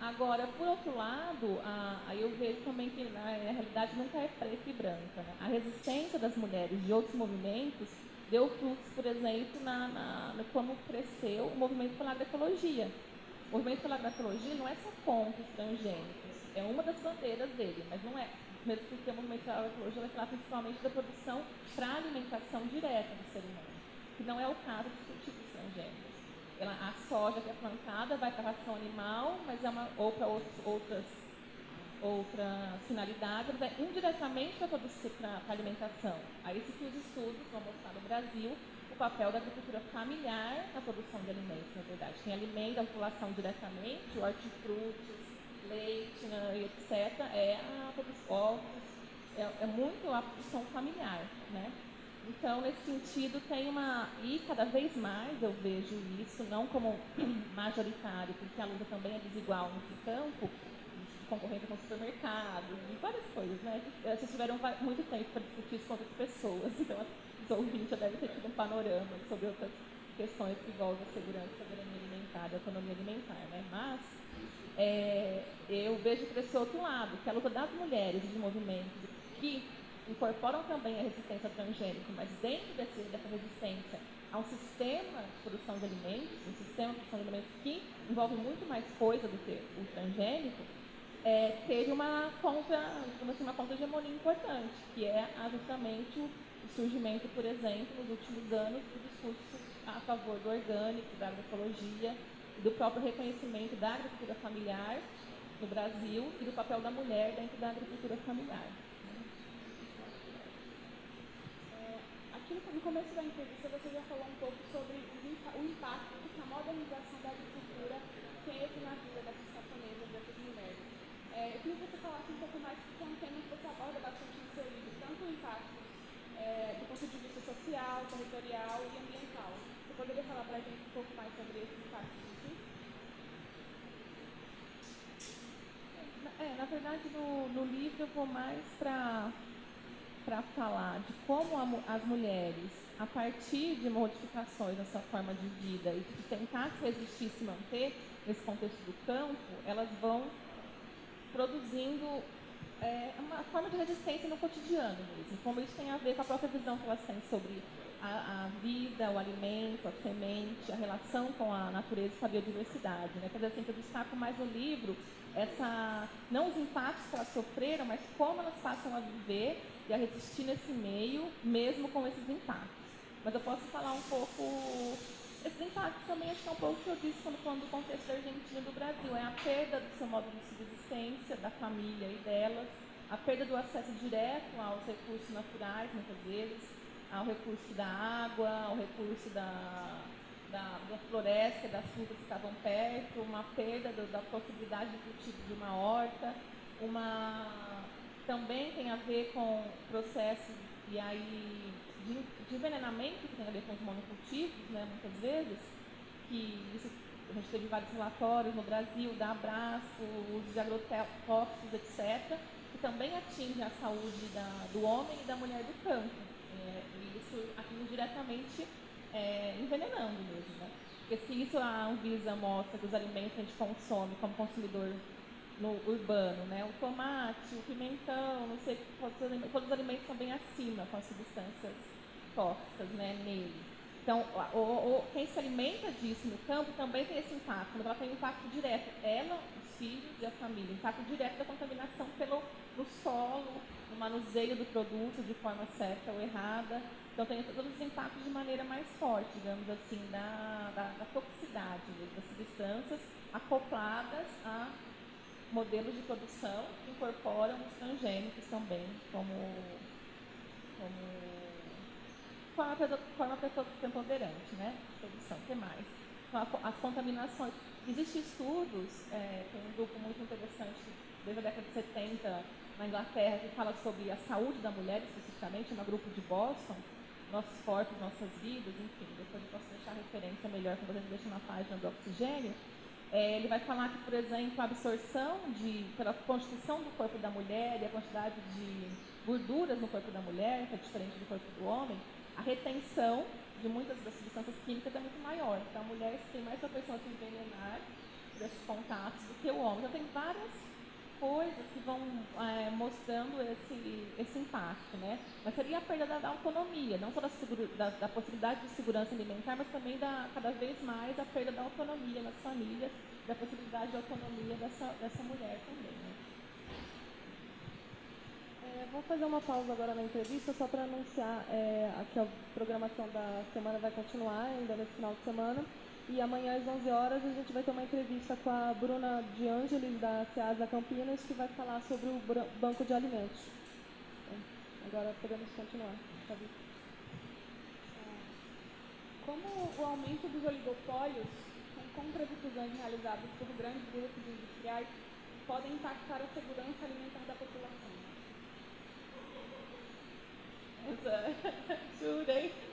Agora, por outro lado, aí eu vejo também que na, realidade nunca é preta e branca. Né? A resistência das mulheres de outros movimentos deu frutos, por exemplo, na, na, na como cresceu o movimento pela agroecologia. O movimento pela agroecologia não é só contra os transgênicos, é uma das bandeiras dele, mas não é. Mesmo porque o movimento pela agroecologia vai falar principalmente da produção para alimentação direta do ser humano, que não é o caso dos cultivos transgênicos. Ela, a soja que é plantada vai para a ração animal, mas é uma, ou para outras outra finalidade, mas é indiretamente para a alimentação. Aí esses que os estudos vão mostrar no Brasil o papel da agricultura familiar na produção de alimentos, na verdade. Tem alimento da população diretamente, hortifrutis, leite, né, etc. É a produção, é, é muito a produção familiar, né? Então, nesse sentido, tem uma. E cada vez mais eu vejo isso, não como majoritário, porque a luta também é desigual nesse campo, concorrendo com supermercados e várias coisas, né? Vocês tiveram muito tempo para discutir isso com outras pessoas, então os ouvintes já devem ter tido um panorama sobre outras questões que envolvem segurança, soberania alimentar autonomia alimentar, né? Mas é, eu vejo crescer outro lado, que a luta das mulheres de movimentos que incorporam também a resistência transgênica, mas dentro desse, dessa resistência há um sistema de produção de alimentos, um sistema de produção de alimentos que envolve muito mais coisa do que o transgênico, é, teve uma contra, assim, uma contra hegemonia importante, que é justamente o surgimento, por exemplo, nos últimos anos, do discurso a favor do orgânico, da agroecologia do próprio reconhecimento da agricultura familiar no Brasil e do papel da mulher dentro da agricultura familiar. Aqui no começo da entrevista você já falou um pouco sobre o impacto que a modernização da agricultura teve na vida dessas camponesas, dessas mulheres. É, eu queria que você falasse um pouco mais, é um tema que você aborda bastante no seu livro, tanto o impacto é, do ponto de vista social, territorial e ambiental. Você poderia falar para a gente um pouco mais sobre esse impacto aqui? É, na verdade, no, no livro eu vou mais para para falar de como a, as mulheres, a partir de modificações na sua forma de vida e de tentar se resistir se manter nesse contexto do campo, elas vão produzindo é, uma forma de resistência no cotidiano mesmo. Como isso tem a ver com a própria visão que elas têm sobre a, a vida, o alimento, a semente, a relação com a natureza e com a biodiversidade. Né? Quer dizer, assim, eu destaco mais no livro essa, não os impactos que elas sofreram, mas como elas passam a viver e a resistir nesse meio, mesmo com esses impactos. Mas eu posso falar um pouco esse impacto também acho que é um pouco que eu disse quando falando do contexto da Argentina e do Brasil. É a perda do seu modo de subsistência, da família e delas, a perda do acesso direto aos recursos naturais, muitas vezes, ao recurso da água, ao recurso da, da, da floresta, das frutas que estavam perto, uma perda do, da possibilidade de cultivo de uma horta, uma também tem a ver com processos e aí de, de envenenamento, que tem a ver com os monocultivos, né, muitas vezes, que isso, a gente teve vários relatórios no Brasil, da abraço, uso de agrotóxicos, etc., que também atinge a saúde da, do homem e da mulher do campo. É, e isso atinge diretamente é, envenenando mesmo. Né? Porque se isso a Anvisa mostra que os alimentos que a gente consome como consumidor no urbano, né? O tomate, o pimentão, não sei, todos os alimentos são bem acima com as substâncias tóxicas, né, nele. Então, o, o, quem se alimenta disso no campo também tem esse impacto, mas ela tem um impacto direto, ela, os filhos e a família, impacto direto da contaminação pelo no solo, no manuseio do produto de forma certa ou errada. Então, tem todos os impactos de maneira mais forte, digamos assim, da, da, da toxicidade das substâncias acopladas a modelos de produção que incorporam os transgênicos também como, como forma, preponderante né, produção. O que mais? Então, as contaminações. Existem estudos, é, tem um grupo muito interessante desde a década de 70 na Inglaterra que fala sobre a saúde da mulher especificamente, é um grupo de Boston, nossos corpos, nossas vidas, enfim, depois eu posso deixar referência referência melhor que você deixa na página do oxigênio, é, ele vai falar que, por exemplo, a absorção de, pela constituição do corpo da mulher e a quantidade de gorduras no corpo da mulher, que é diferente do corpo do homem, a retenção de muitas das substâncias químicas é muito maior. Então, a mulher tem mais propensão a se envenenar desses contatos do que o homem. Então, tem várias coisas que vão é, mostrando esse, esse impacto, né? Mas seria a perda da, da autonomia, não só da, da, da, possibilidade de segurança alimentar, mas também da, cada vez mais a perda da autonomia nas famílias, da possibilidade de autonomia dessa, dessa mulher também, né? É, vou fazer uma pausa agora na entrevista só para anunciar é, que a programação da semana vai continuar ainda nesse final de semana. E amanhã às 11 horas a gente vai ter uma entrevista com a Bruna De Angelis, da Ceasa Campinas, que vai falar sobre o banco de alimentos. Agora podemos continuar. Como o aumento dos oligopólios, com compras fusões realizadas por grandes grupos industriais, podem impactar a segurança alimentar da população? Jurei.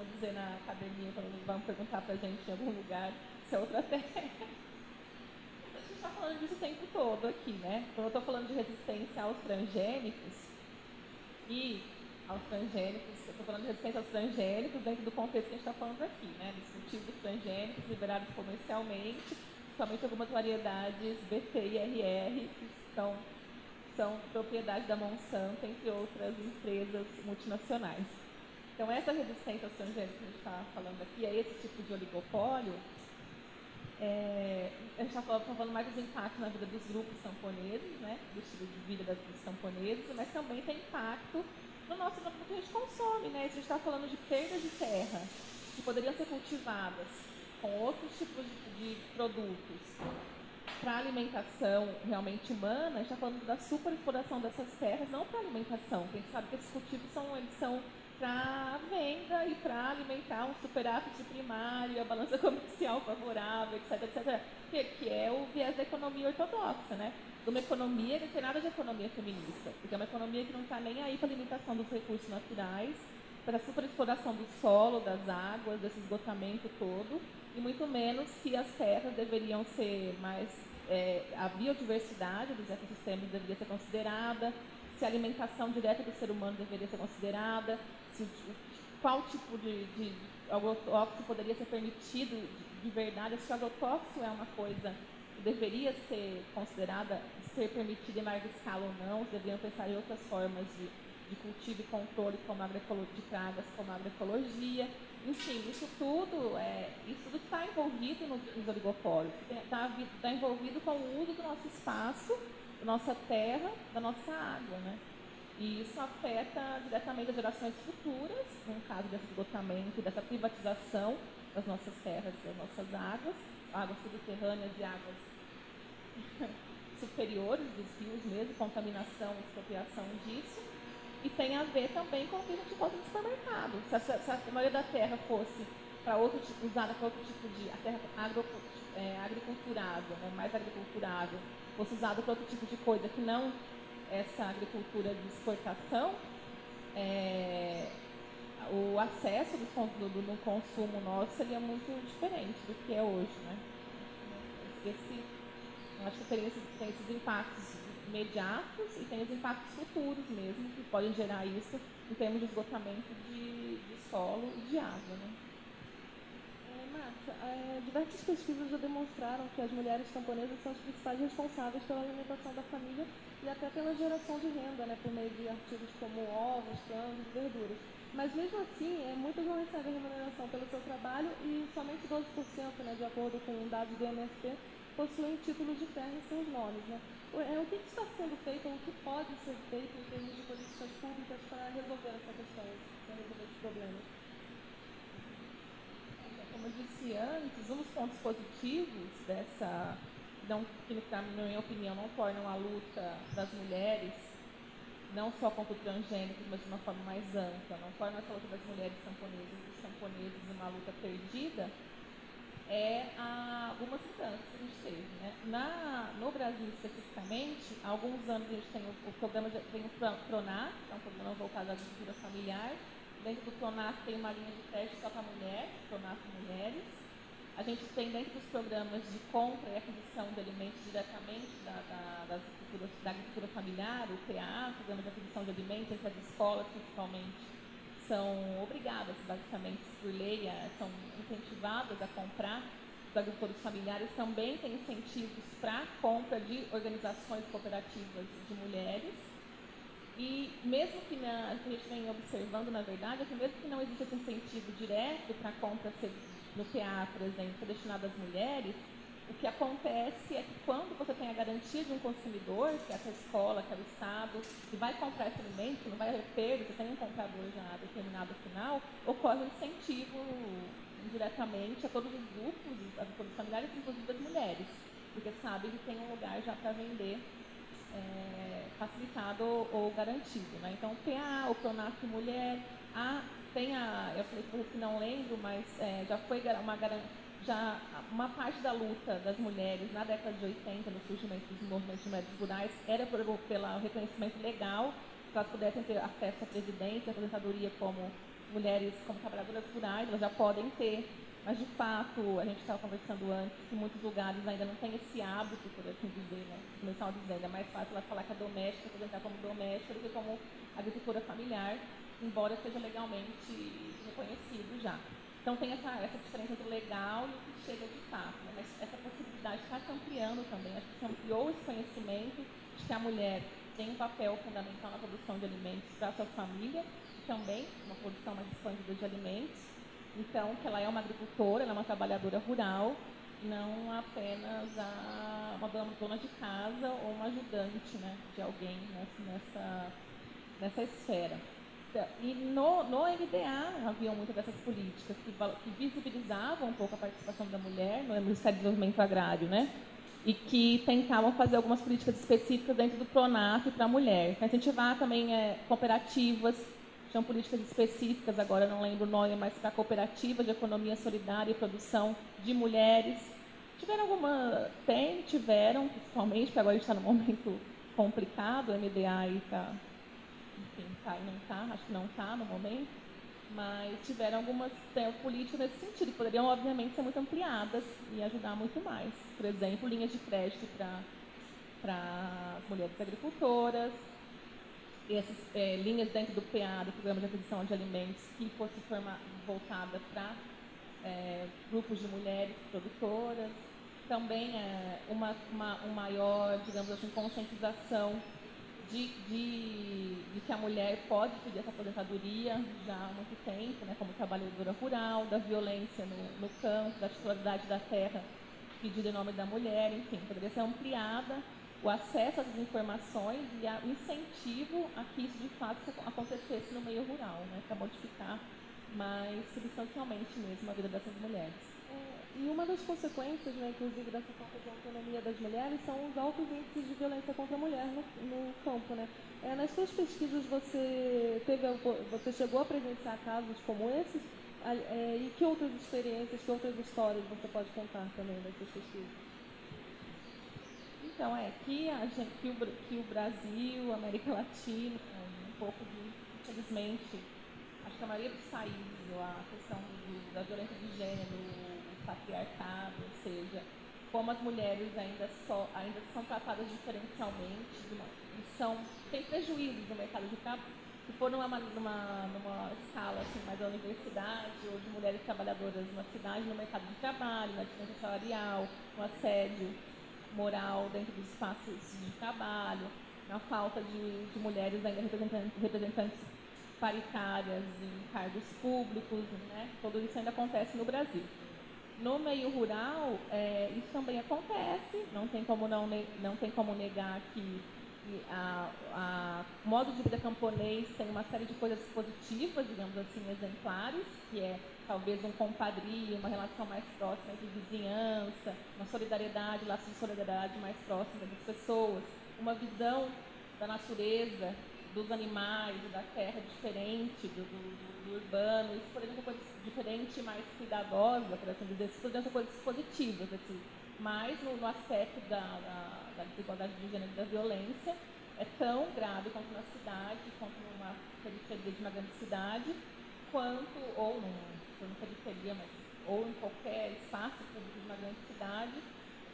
Vamos dizer na academia, quando vão perguntar pra gente em algum lugar se é outra terra. A gente está falando disso o tempo todo aqui, né? Quando eu estou falando de resistência aos transgênicos e aos transgênicos, eu estou falando de resistência aos transgênicos dentro do contexto que a gente está falando aqui, né? Dos cultivos transgênicos liberados comercialmente, somente algumas variedades BT e RR que estão são propriedade da Monsanto, entre outras empresas multinacionais. Então, essa resistência aos transgênicos que a gente está falando aqui, a esse tipo de oligopólio, é, a gente está falando, tá falando, mais dos impactos na vida dos grupos camponeses, né, do estilo de vida dos camponeses, mas também tem impacto no nosso no que a gente consome. Né? A gente está falando de perdas de terra que poderiam ser cultivadas com outros tipos de, de produtos para alimentação realmente humana, a gente está falando da superexploração dessas terras, não para alimentação. A gente sabe que esses cultivos são, eles são para venda e para alimentar um superávit primário, a balança comercial favorável, etc, etc, que, é o viés da economia ortodoxa, né? De uma economia que não tem nada de economia feminista, porque é uma economia que não está nem aí para a limitação dos recursos naturais, para a superexploração do solo, das águas, desse esgotamento todo, e muito menos que as terras deveriam ser mais. É, a biodiversidade dos ecossistemas deveria ser considerada, se a alimentação direta do ser humano deveria ser considerada, se, qual tipo de, de agrotóxico poderia ser permitido de, de verdade, se o agrotóxico é uma coisa que deveria ser considerada, ser permitida em larga escala ou não, deveriam pensar em outras formas de de cultivo e controle como de pragas, como agroecologia. Enfim, isso tudo é, isso tudo está envolvido nos oligopólios, está tá envolvido com o uso do nosso espaço, da nossa terra, da nossa água. Né? E isso afeta diretamente as gerações futuras, no caso desse esgotamento, dessa privatização das nossas terras e das nossas águas, águas subterrâneas e águas superiores dos rios mesmo, contaminação, expropriação disso e tem a ver também com o que a gente encontra no supermercado. Se a, se a maioria da terra fosse para outro tipo, usada para outro tipo de a terra agro, é, agriculturável, né, mais agriculturável, fosse usada para outro tipo de coisa que não essa agricultura de exportação, é, o acesso do, do, do, consumo nosso seria muito diferente do que é hoje, né? Esse, acho que teria esses, tem esses impactos imediatos e tem os impactos futuros mesmo, que podem gerar isso em termos de esgotamento de, de solo e de água. Né? É, é, diversas pesquisas já demonstraram que as mulheres camponesas são as principais responsáveis pela alimentação da família e até pela geração de renda, né, por meio de artigos como ovos, frangos verduras. Mas mesmo assim, é, muitas não recebem remuneração pelo seu trabalho e somente 12%, né, de acordo com dados do MST, possuem títulos de terra em seus nomes. Né? É, o que está sendo feito, ou o que pode ser feito em termos de políticas públicas para resolver essa questão, para resolver esse problema? Como eu disse antes, um dos pontos positivos dessa, não, que na minha opinião não tornam a luta das mulheres, não só contra o transgênico, mas de uma forma mais ampla, não torna essa luta das mulheres camponesas e camponeses uma luta perdida, é a, algumas mudanças que a gente teve. Né? Na, no Brasil, especificamente, há alguns anos a gente tem o, o programa, tem o PRONAR, que é um programa voltado à agricultura familiar, Dentro do Pronaf tem uma linha de teste só para mulher, Pronaf Mulheres. A gente tem dentro dos programas de compra e aquisição de alimentos diretamente da, da, da, agricultura, da agricultura familiar, o PA, programa de aquisição de alimentos, as escolas principalmente, são obrigadas, basicamente, por lei, são incentivadas a comprar os agricultores familiares também têm incentivos para compra de organizações cooperativas de mulheres. E mesmo que na, a gente vem observando, na verdade, é que mesmo que não exista esse incentivo direto para a compra no PA, por exemplo, destinado às mulheres, o que acontece é que quando você tem a garantia de um consumidor, que é essa escola, que é o Estado, que vai comprar esse alimento, não vai perda, você tem um comprador já determinado final, ocorre um incentivo indiretamente a todos os grupos, a todos os familiares, inclusive as mulheres, porque sabem que tem um lugar já para vender é, facilitado ou, ou, garantido. Né? Então, tem a, o Pronaf Mulher, a, tem a, eu falei para que não lembro, mas é, já foi uma já uma parte da luta das mulheres na década de 80, no surgimento dos movimentos de mulheres rurais, era pelo reconhecimento legal, que elas pudessem ter acesso à previdência, à aposentadoria como mulheres como trabalhadoras rurais, elas já podem ter, mas de fato, a gente estava conversando antes, que muitos lugares ainda não tem esse hábito, por assim dizer, né? Começar dizendo, é mais fácil ela falar que é doméstica, aposentar como doméstica do que como agricultura familiar, embora seja legalmente reconhecido já. Então tem essa, essa diferença entre o legal e o que chega de fato. Né? Mas essa possibilidade está se ampliando também. Acho que se ampliou esse conhecimento de que a mulher tem um papel fundamental na produção de alimentos para sua família também, uma produção mais expandida de alimentos. Então, que ela é uma agricultora, ela é uma trabalhadora rural, não apenas a, uma dona de casa ou uma ajudante né, de alguém nessa, nessa esfera. E no, no MDA haviam muitas dessas políticas que, que visibilizavam um pouco a participação da mulher no Ministério do Desenvolvimento Agrário, né? E que tentavam fazer algumas políticas específicas dentro do PRONAF para a mulher. Incentivar também é, cooperativas tinham políticas específicas, agora não lembro o nome, mas para cooperativa de economia solidária e produção de mulheres. Tiveram alguma. Tem, tiveram, principalmente, porque agora a gente está num momento complicado, o MDA está. Enfim, está e não está, acho que não está no momento. Mas tiveram algumas tem, políticas nesse sentido, que poderiam, obviamente, ser muito ampliadas e ajudar muito mais. Por exemplo, linhas de crédito para mulheres agricultoras, essas é, linhas dentro do PA, do Programa de Aquisição de Alimentos, que fosse forma, voltada para é, grupos de mulheres produtoras. Também é, uma, uma um maior, digamos assim, conscientização de, de, de, que a mulher pode pedir essa aposentadoria já há muito tempo, né, como trabalhadora rural, da violência no, no campo, da titularidade da terra pedida em nome da mulher, enfim, poderia ser ampliada o acesso às informações e o incentivo a que isso de fato acontecesse no meio rural, né, para modificar mais substancialmente mesmo a vida dessas mulheres. É, e uma das consequências, né, inclusive, dessa falta de autonomia das mulheres são os altos índices de violência contra a mulher no, no campo. Né? É, nas suas pesquisas, você, teve, você chegou a presenciar casos como esses? É, e que outras experiências, que outras histórias você pode contar também dessas pesquisas? Então, é que, a gente, que, o, que o Brasil, a América Latina, um pouco de, infelizmente, acho que a questão do, da violência de gênero, o patriarcado, ou seja, como as mulheres ainda, só, ainda são tratadas diferencialmente, e são, tem prejuízos no mercado de trabalho, se for numa, numa, numa escala assim, mais da universidade, ou de mulheres trabalhadoras numa cidade, no mercado de trabalho, na diferença salarial, no assédio, moral dentro dos espaços de trabalho, a falta de, de mulheres ainda representantes, representantes paritárias em cargos públicos, né? tudo isso ainda acontece no Brasil. No meio rural, é, isso também acontece, não tem como, não, não tem como negar que o modo de vida camponês tem uma série de coisas positivas, digamos assim, exemplares, que é talvez um compadrio, uma relação mais próxima de vizinhança, uma solidariedade, laços de solidariedade mais próxima das pessoas, uma visão da natureza, dos animais da terra diferente do, do, do urbano, isso poderia ser uma coisa diferente, mais cuidadosa, por assim dizer, isso poderia ser coisas positivas, assim, mas no, no aspecto da, da, da, desigualdade de gênero e da violência, é tão grave quanto na cidade, quanto numa periferia de uma grande cidade, quanto, ou num, numa periferia, mas, ou em qualquer espaço público de uma grande cidade,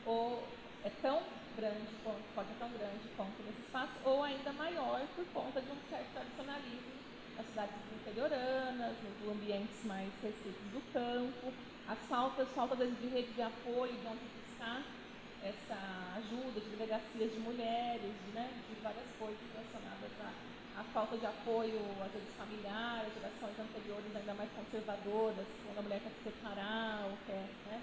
ou é tão grande, pode tão grande quanto nesse espaço, ou ainda maior por conta de um certo tradicionalismo nas cidades interioranas, nos ambientes mais restritos do campo, as faltas, falta às de rede de apoio, de onde buscar essa ajuda de delegacias de mulheres, de, né, de várias coisas relacionadas à, à falta de apoio, às vezes familiar, gerações anteriores ainda mais conservadoras, quando a mulher quer se separar ou quer, né,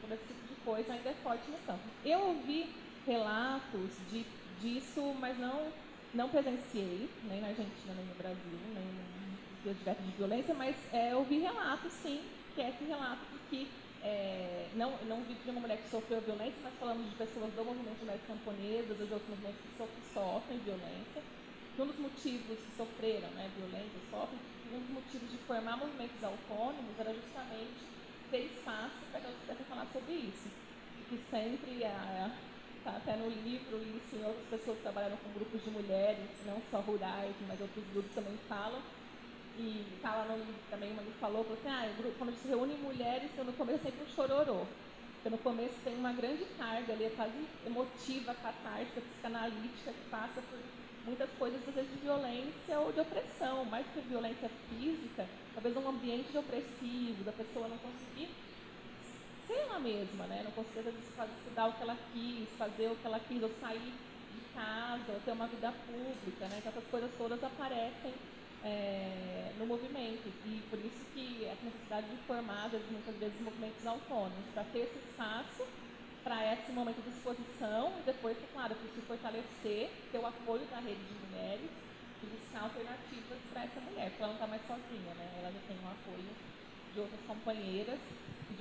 todo esse tipo de coisa ainda é forte no campo. Eu ouvi relatos de, disso, mas não, não presenciei, nem na Argentina, nem no Brasil, nem no direto de violência, mas é, ouvi relatos, sim, que é esse relato de que é, não, não vi de uma mulher que sofreu violência, mas falamos de pessoas do movimento de mulheres camponesas, dos outros movimentos que, so, que sofrem violência. Um dos motivos que sofreram né, violência, sofrem, um dos motivos de formar movimentos autônomos era justamente ter espaço para que elas pudessem falar sobre isso. Que sempre, está até no livro, isso em outras pessoas que trabalharam com grupos de mulheres, não só rurais, mas outros grupos também falam, e tá lá no livro também, uma me falou, falou assim, ah, quando se reúne mulheres, então no começo é sempre um chororô. Porque no começo tem uma grande carga ali, é quase emotiva, catártica, psicanalítica, que passa por muitas coisas, às vezes, de violência ou de opressão, mais que violência física, talvez um ambiente de opressivo, da pessoa não conseguir ela mesma, né? Não conseguir fazer, estudar o que ela quis, fazer o que ela quis, ou sair de casa, ou ter uma vida pública, né? Essas coisas todas aparecem é, no movimento. E por isso que essa necessidade de formar, muitas vezes, movimentos autônomos, para ter esse espaço para esse momento de exposição e depois, claro, para se fortalecer, ter o apoio da rede de mulheres e buscar alternativas para essa mulher, porque ela não está mais sozinha, né? Ela já tem o apoio de outras companheiras,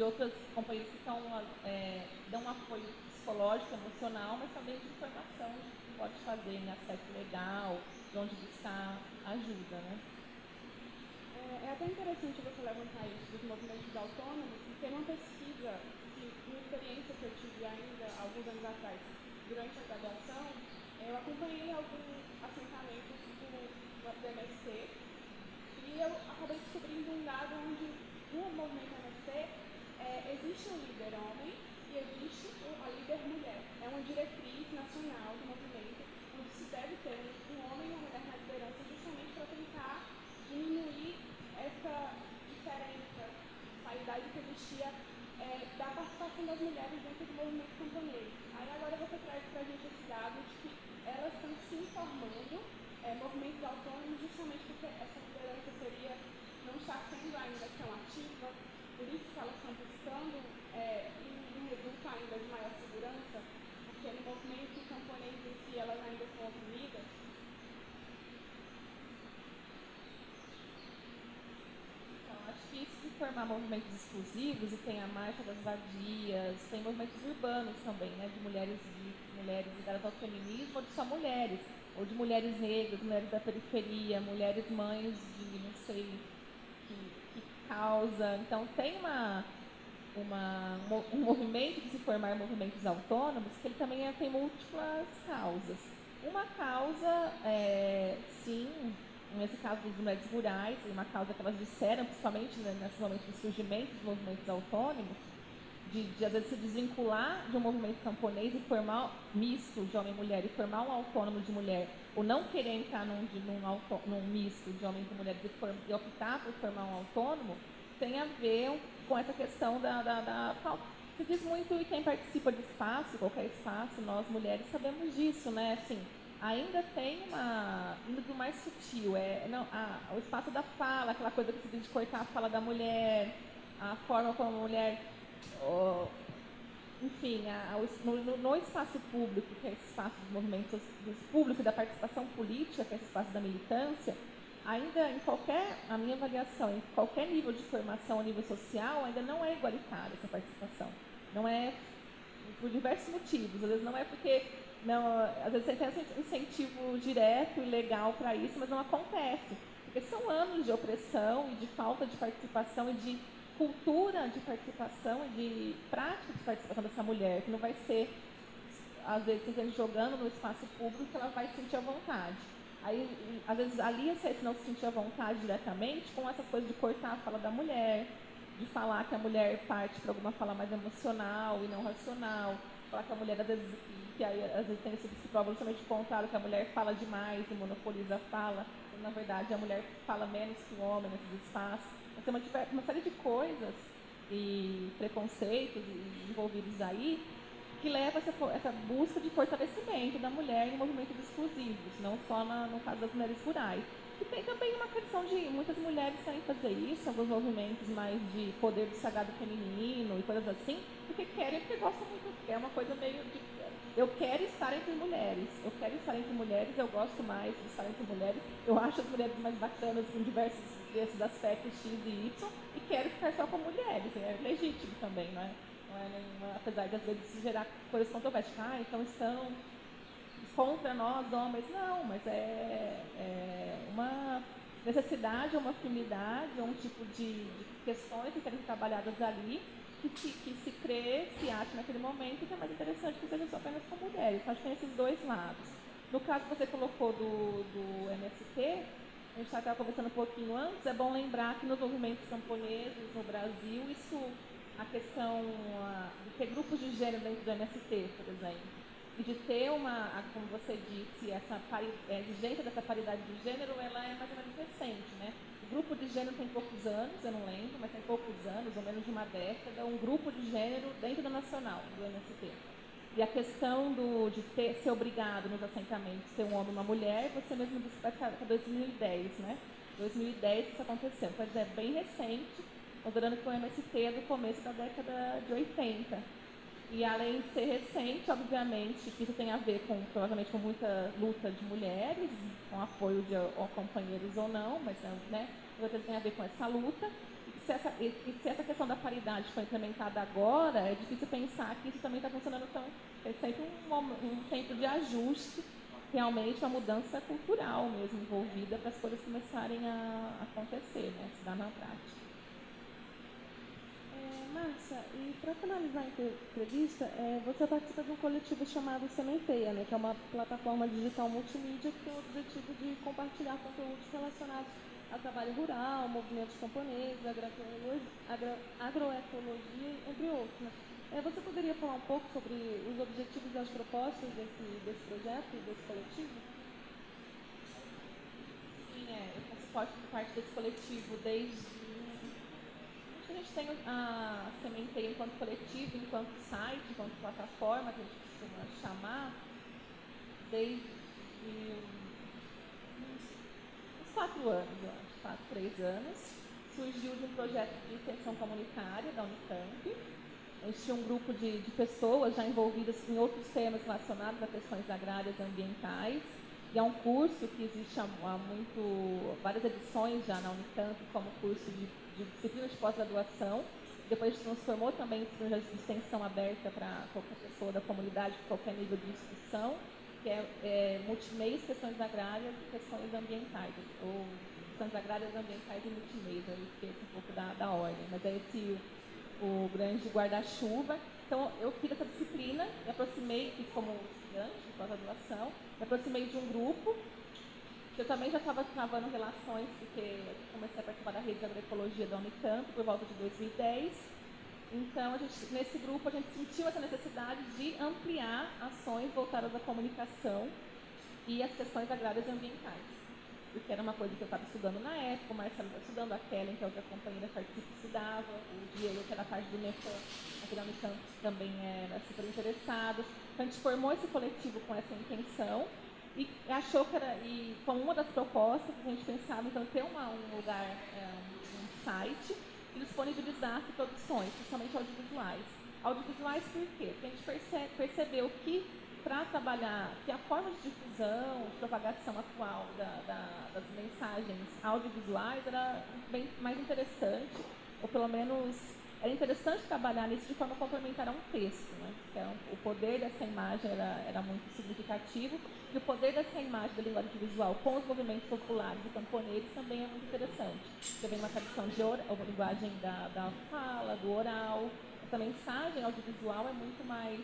de outras companheiras que estão, é, dão um apoio psicológico, emocional, mas também de informação de que pode fazer em acesso legal, de onde buscar ajuda, né? É, é até interessante você levantar isso dos movimentos autônomos, porque numa pesquisa, que, uma experiência que eu tive ainda alguns anos atrás, durante a graduação, eu acompanhei alguns assentamentos do, do e eu acabei descobrindo um dado onde é, existe um líder homem e existe a líder mulher. É uma diretriz nacional do movimento onde se deve ter um homem e uma mulher na liderança justamente para tentar diminuir essa diferença, paridade que existia é, da participação das mulheres dentro do movimento camponês. Aí agora você traz para a gente esse dado de que elas estão se informando, é, movimentos autônomos, justamente porque essa liderança seria, não está sendo ainda tão ativa, por isso que elas estão buscando é, um reduto ainda de maior segurança, porque no movimento camponês em si elas ainda são oprimidas, então, de formar movimentos exclusivos, e tem a Marcha das Vadias, tem movimentos urbanos também, né, de mulheres, de mulheres ligadas ao feminismo, ou de só mulheres, ou de mulheres negras, mulheres da periferia, mulheres mães de não sei que, que causa. Então tem uma, uma, um movimento de se formar movimentos autônomos que ele também é, tem múltiplas causas. Uma causa, é, sim, nesse caso dos mulheres rurais, uma causa que elas disseram, principalmente né, nesse momento do surgimento dos movimentos autônomos, de, de, às vezes se desvincular de um movimento camponês e formar misto de homem e mulher e formar um autônomo de mulher, ou não querer entrar num, num, auto, num misto de homens e mulheres e, e optar por formar um autônomo, tem a ver com essa questão da, da, da se diz muito e quem participa de espaço, qualquer espaço, nós mulheres sabemos disso, né? Assim, ainda tem uma do mais sutil, é não, a, o espaço da fala, aquela coisa que se diz de cortar a fala da mulher, a forma como a mulher, oh, enfim, a, no, no, espaço público, que é esse espaço dos movimentos do público da participação política, que é esse espaço da militância, ainda em qualquer, a minha avaliação, em qualquer nível de formação a nível social, ainda não é igualitária essa participação. Não é por diversos motivos. Às vezes não é porque não, às vezes você tem um incentivo direto e legal para isso, mas não acontece. Porque são anos de opressão e de falta de participação e de cultura de participação e de prática de participação dessa mulher, que não vai ser, às vezes, jogando no espaço público, que ela vai sentir à vontade. Aí, às vezes, ali você não se sentia vontade diretamente com essa coisa de cortar a fala da mulher, de falar que a mulher parte para alguma fala mais emocional e não racional, falar que a mulher, às vezes, que aí, às vezes tem esse se prova justamente contrário, que a mulher fala demais e monopoliza a fala, e, na verdade a mulher fala menos que o homem nesses espaços. Então, tem uma, uma série de coisas e preconceitos envolvidos aí que leva essa, essa busca de fortalecimento da mulher em movimentos exclusivos, não só na, no caso das mulheres rurais. E tem também uma questão de muitas mulheres querem fazer isso, alguns movimentos mais de poder do sagrado feminino e coisas assim, porque querem, porque gostam muito, é uma coisa meio de. Eu quero estar entre mulheres, eu quero estar entre mulheres, eu gosto mais de estar entre mulheres, eu acho as mulheres mais bacanas em diversos desses aspectos X e Y, e quero ficar só com mulheres, é legítimo também, não é? Não é nenhuma, apesar de às vezes gerar coisas controversas. Ah, então estão contra nós, homens. Não, mas é, é uma necessidade, uma afinidade, um tipo de, de questões que querem ser trabalhadas ali, que se, que se crê, se acha naquele momento que é mais interessante que seja só apenas com mulheres. Acho que tem esses dois lados. No caso que você colocou do, do MST, a gente estava conversando um pouquinho antes, é bom lembrar que nos movimentos camponeses no Brasil, isso a questão de ter grupos de gênero dentro do MST, por exemplo, e de ter uma, como você disse, essa a exigência dessa paridade de gênero, ela é mais ou menos recente, né? O grupo de gênero tem poucos anos, eu não lembro, mas tem poucos anos, ou menos de uma década, um grupo de gênero dentro do nacional, do MST. E a questão do, de ter, ser obrigado nos assentamentos ser um homem e uma mulher, você mesmo disse para 2010, né? 2010 isso aconteceu, mas é bem recente, considerando que o MST é do começo da década de 80. E além de ser recente, obviamente, isso tem a ver com, provavelmente, com muita luta de mulheres, com apoio de ou companheiros ou não, mas né, tem a ver com essa luta. E se essa, e se essa questão da paridade foi implementada agora, é difícil pensar que isso também está funcionando tão. É sempre um, um tempo de ajuste, realmente uma mudança cultural mesmo envolvida para as coisas começarem a acontecer, né, se dar na prática. Márcia, e para finalizar a entrevista, é, você participa de um coletivo chamado Sementeia, né, que é uma plataforma digital multimídia que tem o objetivo de compartilhar conteúdos relacionados ao trabalho rural, movimentos camponeses, agroecologia, agroecologia, entre outros. Né? É, você poderia falar um pouco sobre os objetivos e as propostas desse, desse projeto, desse coletivo? Sim, é, eu faço parte desse coletivo desde a gente tem a Sementeia enquanto coletivo, enquanto site, enquanto plataforma, que a gente costuma chamar, desde uns quatro anos, acho, quatro, três anos. Surgiu de um projeto de extensão comunitária da Unicamp. A gente tinha um grupo de, de pessoas já envolvidas em outros temas relacionados a questões agrárias e ambientais. E é um curso que existe há muito, várias edições já na Unicamp, como curso de de disciplina de pós-graduação. Depois transformou também em disciplina de extensão aberta para qualquer pessoa da comunidade, qualquer nível de discussão, que é, é multimeios, questões agrárias e questões ambientais, ou questões agrárias, ambientais e multimeios, aí esqueço um pouco da, da ordem, mas é esse o, o grande guarda-chuva. Então, eu fiz essa disciplina, me aproximei, como estudante de pós-graduação, me aproximei de um grupo eu também já estava travando relações, porque comecei a participar da rede de agroecologia da Unicamp por volta de 2010. Então, gente, nesse grupo, a gente sentiu essa necessidade de ampliar ações voltadas à comunicação e às questões agrárias e ambientais. Porque era uma coisa que eu estava estudando na época, o Marcelo estava estudando, a Kellen, que é outra companheira que estudava, o Diego, que era parte do NEFAM, aqui da Unicamp, também era super interessado. Então, a gente formou esse coletivo com essa intenção e achou que era, e como uma das propostas, a gente pensava então ter uma, um lugar, é, um site que disponibilizasse produções, principalmente audiovisuais. Audiovisuais por quê? Porque a gente percebe, percebeu que para trabalhar, que a forma de difusão, de propagação atual da, da, das mensagens audiovisuais era bem mais interessante, ou pelo menos era interessante trabalhar nisso de forma complementar a um texto, né? Então, o poder dessa imagem era, era muito significativo e o poder dessa imagem da linguagem visual com os movimentos populares e camponeses também é muito interessante. Você vem uma tradição de or, a linguagem da, da fala, do oral. Essa mensagem audiovisual é muito mais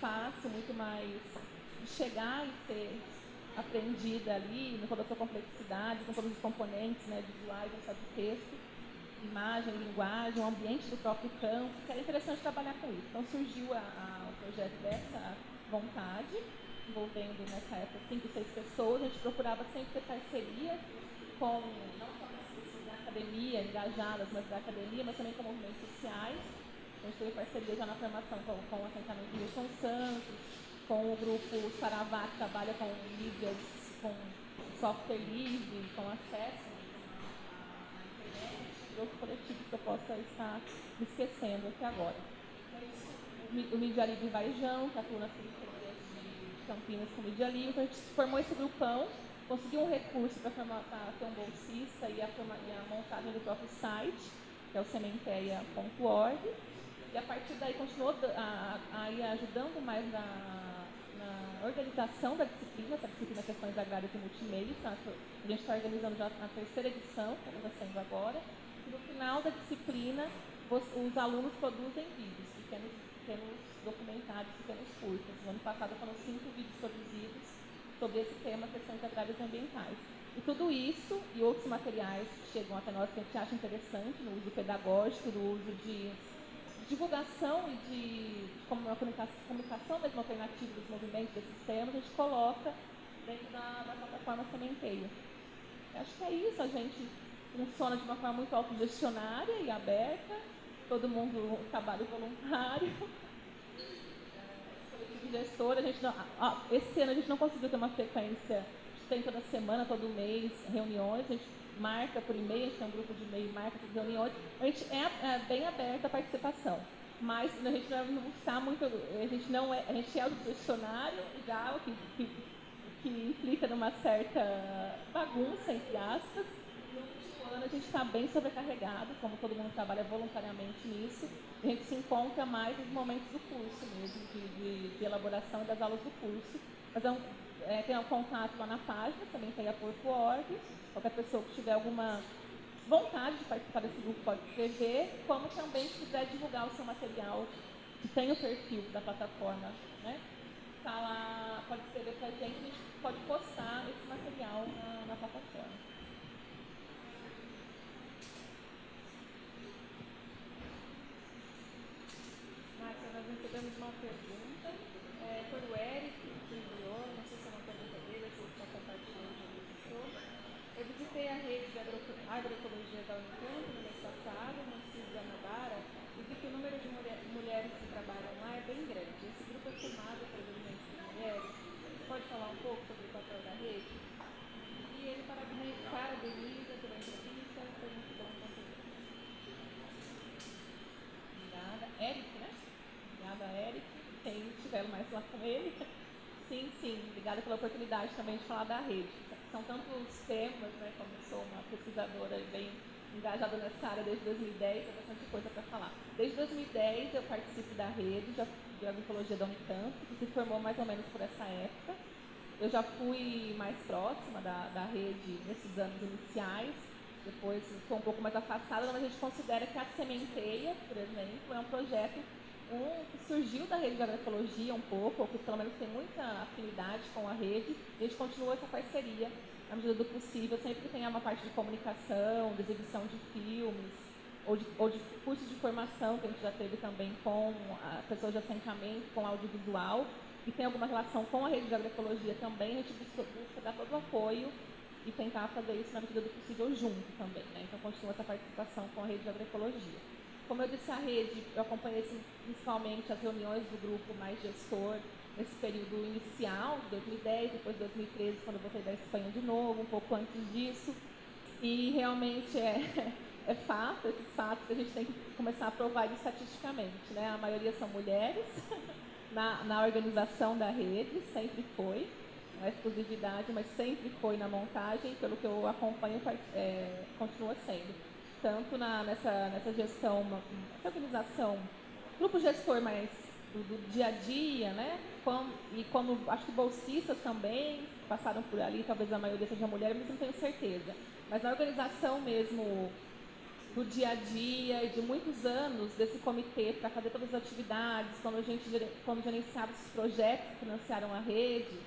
fácil, muito mais chegar e ser aprendida ali, com toda a sua complexidade, com todos os componentes né, visuais, não só de texto, imagem, linguagem, o ambiente do próprio campo, que era interessante trabalhar com isso. Então surgiu o projeto dessa vontade, envolvendo nessa época cinco, seis pessoas, a gente procurava sempre ter parcerias com não só pessoas da academia, engajadas, mas da academia, mas também com movimentos sociais. A gente teve parceria já na formação com, com o assentamento de Wilson Santos, com o grupo Saravá, que trabalha com mídias, com software livre, com acesso à internet, outros coletivos que eu possa estar me esquecendo aqui agora. O Mídia Livre Varejão, que atua periferias de Campinas com Mídia Livre. Então a gente formou esse grupão, conseguiu um recurso para ter um bolsista e a, e a montagem do próprio site, que é o sementeia.org. E a partir daí continuou a, a, a ajudando mais na na organização da disciplina, essa disciplina Questões Agrárias e Multimeio. Tá? A gente está organizando já a terceira edição, que está sendo agora. E no final da disciplina, os, os alunos produzem vídeos, pequenos, pequenos documentários, pequenos curtas. No ano passado foram cinco vídeos produzidos sobre esse tema, questões agrárias e ambientais. E tudo isso e outros materiais que chegam até nós que a gente acha interessante no uso pedagógico, no uso de divulgação e de, comunicação, comunicação mesmo alternativa dos movimentos, desses temas, a gente coloca dentro da, da plataforma Sementeio. Acho que é isso, a gente funciona de uma forma muito autogestionária e aberta, todo mundo trabalha voluntário. Coletivo gestor, a gente não, esse ano a gente não conseguiu ter uma frequência, a gente tem toda semana, todo mês, reuniões, a gente marca por e-mail, a gente tem um grupo de e-mail, marca por reuniões. A gente é, é bem aberta à participação. Mas a gente não está muito. A gente não é. A gente é o funcionário já, que, que, que implica numa certa bagunça, entre aspas. A gente está bem sobrecarregado, como todo mundo trabalha voluntariamente nisso. A gente se encontra mais nos momentos do curso mesmo, de, de, de elaboração das aulas do curso. Mas é um, é, tem um contato lá na página, também tem a Porto.org. Qualquer pessoa que tiver alguma vontade de participar desse grupo pode escrever, como também se quiser divulgar o seu material, que tem o perfil da plataforma, né? Tá lá, pode escrever para a gente, a gente pode postar esse material na, na plataforma. Márcia, nós recebemos uma pergunta, é, foi o Eric que enviou, não sei se é uma pergunta dele, se ele está compartilhando eu visitei a rede de agroecologia da Unicamp no mês passado, no Cis Guanabara, e vi que o número de mulher, mulheres que trabalham lá é bem grande. Esse grupo é formado predominantemente por mulheres. Pode falar um pouco sobre o papel da rede? E ele parabeniza, parabeniza pela entrevista, foi muito bom conteúdo. Obrigada. Eric, né? Obrigada, Eric. Quem estiver mais lá com ele. Sim, sim. Obrigada pela oportunidade também de falar da rede são tantos temas, né? Como eu sou uma pesquisadora bem engajada nessa área desde 2010, tem bastante coisa para falar. Desde 2010 eu participo da rede de agroecologia da Unicamp, que se formou mais ou menos por essa época. Eu já fui mais próxima da, da rede nesses anos iniciais, depois estou um pouco mais afastada, mas a gente considera que a Sementeia, por exemplo, é um projeto um que surgiu da rede de agroecologia um pouco, ou que pelo menos tem muita afinidade com a rede, e a gente continua essa parceria na medida do possível, sempre que tenha uma parte de comunicação, de exibição de filmes, ou de, ou de cursos de formação que a gente já teve também com pessoas de assentamento, com audiovisual, e tem alguma relação com a rede de agroecologia também, a gente busca, busca dar todo o apoio e tentar fazer isso na medida do possível junto também. Né? Então continua essa participação com a rede de agroecologia. Como eu disse, a rede, eu acompanhei principalmente as reuniões do grupo mais gestor nesse período inicial, de 2010, depois de 2013, quando eu voltei da Espanha de novo, um pouco antes disso. E realmente é, é fato, esses fatos que a gente tem que começar a provar estatisticamente. Né? A maioria são mulheres na, na organização da rede, sempre foi, não é exclusividade, mas sempre foi na montagem, pelo que eu acompanho, é, continua sendo tanto na, nessa, nessa gestão, essa organização, grupo gestor mais do, do, dia a dia, né? Como, e como acho que bolsistas também passaram por ali, talvez a maioria seja mulher, mas não tenho certeza. Mas na organização mesmo do dia a dia e de muitos anos desse comitê para fazer todas as atividades, quando a gente quando gerenciava esses projetos que financiaram a rede,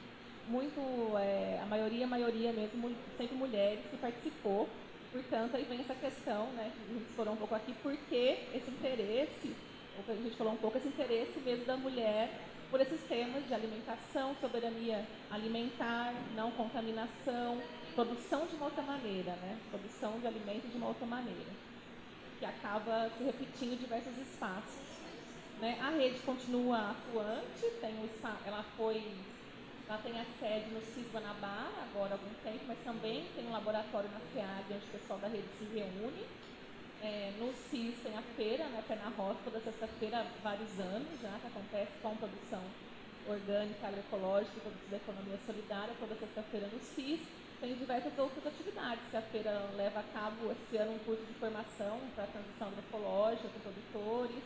muito, é, a maioria, a maioria mesmo, sempre mulheres que participou. Portanto, aí vem essa questão, né, que a gente falou um pouco aqui, por que esse interesse, ou que a gente falou um pouco, esse interesse mesmo da mulher por esses temas de alimentação, soberania alimentar, não contaminação, produção de uma outra maneira, né? Produção de alimentos de uma outra maneira, que acaba se repetindo em diversos espaços. Né? A rede continua atuante, tem um, ela foi, ela tem a sede no CIS Guanabara agora há algum tempo, mas também tem um laboratório na FEAG onde o pessoal da rede se reúne. É, no CIS tem a feira, né, Pé na Roça, toda sexta-feira há vários anos já, que acontece com produção orgânica, agroecológica, produtos da economia solidária, toda sexta-feira no CIS. Tem diversas outras atividades que a feira leva a cabo esse ano um curso de formação para transição agroecológica com produtores.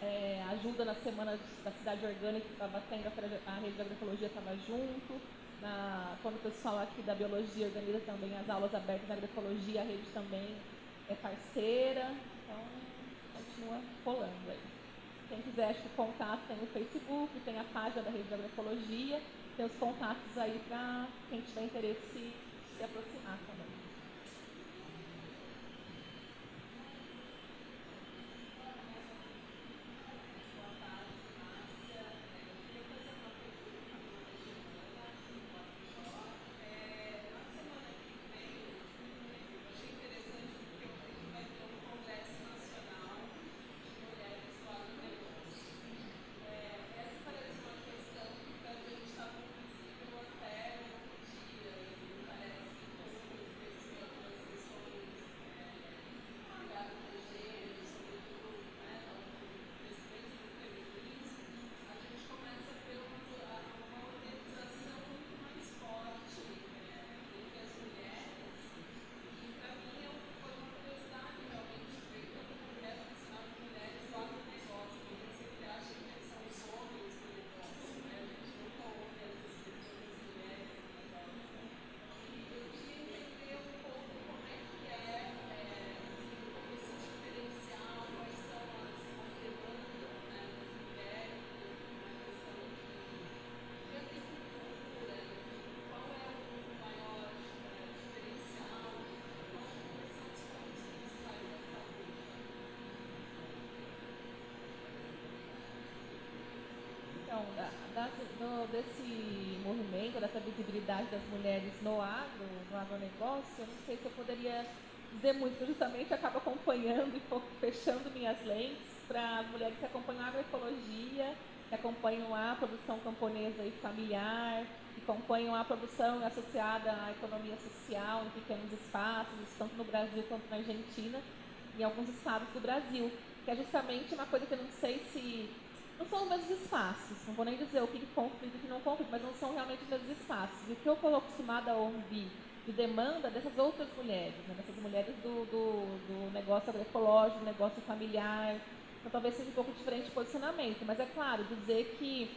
É, ajuda na semana da cidade orgânica que estava tendo, a, rede de agroecologia estava junto. Na, quando o pessoal aqui da biologia organiza também as aulas abertas na agroecologia, a rede também é parceira. Então, continua rolando aí. Quem quiser acho contato tem o Facebook, tem a página da Rede de Agroecologia, tem os contatos aí para quem tiver interesse se aproximar também. Do, desse movimento, dessa visibilidade das mulheres no agro, no agronegócio, eu não sei se eu poderia dizer muito, justamente acabo acompanhando e fechando minhas lentes para as mulheres que acompanham a agroecologia, que acompanham a produção camponesa e familiar, que acompanham a produção associada à economia social em pequenos espaços, tanto no Brasil quanto na Argentina, em alguns estados do Brasil, que é justamente uma coisa que eu não sei se não são os mesmos espaços. Não vou nem dizer o que conflito e o que não conflito, mas não são realmente os mesmos espaços. E o que eu estou acostumada a ouvir de demanda dessas outras mulheres, né? dessas mulheres do, do, do negócio agroecológico, negócio familiar. Então talvez seja um pouco diferente de posicionamento, mas é claro, dizer que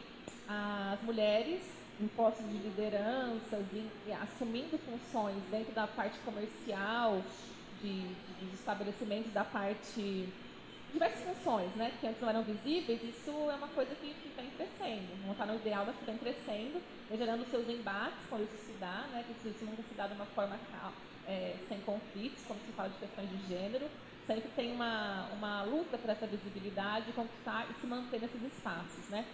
as mulheres em postos de lideranças e, e assumindo funções dentro da parte comercial, de, de, dos estabelecimentos da parte diversas funções, né, que antes não eram visíveis, isso é uma coisa que, vem crescendo. Não está no ideal, mas que vem crescendo, vem gerando seus embates quando isso se dá, né, que isso nunca se dá de uma forma é, sem conflitos, quando se fala de questões de gênero. Sempre tem uma, uma luta por essa visibilidade, conquistar e se manter nesses espaços, né.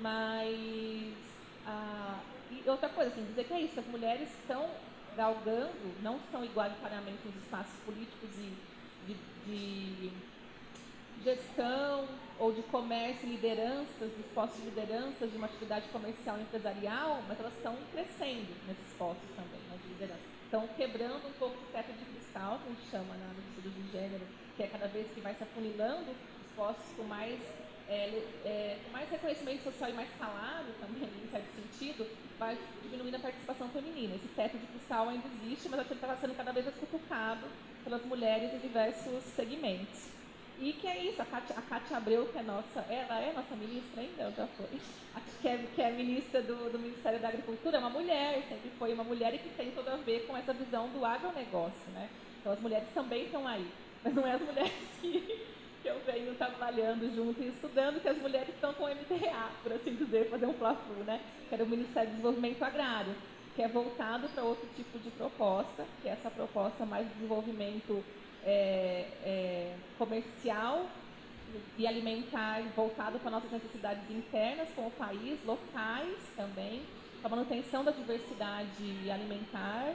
Mas, ah, e outra coisa, assim, dizer que é isso, as mulheres estão galgando, não estão igualitariamente nos espaços políticos e de, de gestão ou de comércio, lideranças, dos postos de liderança de uma atividade comercial e empresarial, mas elas estão crescendo nesses postos também, né, de liderança. Estão quebrando um pouco o teto de cristal, que a gente chama né, no estudo de gênero, que é cada vez que vai se afunilando os postos com mais, é, é, com mais reconhecimento social e mais salário também, em certo sentido, vai diminuindo a participação feminina. Esse teto de cristal ainda existe, mas acho que ele está sendo cada vez mais cutucado pelas mulheres em diversos segmentos. E que é isso, a Cátia, a Cátia Abreu, que é nossa, ela é nossa ministra ainda, já foi, que é, que é ministra do, do Ministério da Agricultura, é uma mulher, sempre foi uma mulher e que tem tudo a ver com essa visão do agronegócio, né? Então as mulheres também estão aí, mas não é as mulheres que, que eu venho trabalhando junto e estudando, que as mulheres estão com o MTA, por assim dizer, fazer um plafu, né? Que era o Ministério do Desenvolvimento Agrário, que é voltado para outro tipo de proposta, que é essa proposta mais de desenvolvimento é, é, comercial e alimentar voltado para nossas necessidades internas com o país, locais também, para a manutenção da diversidade alimentar,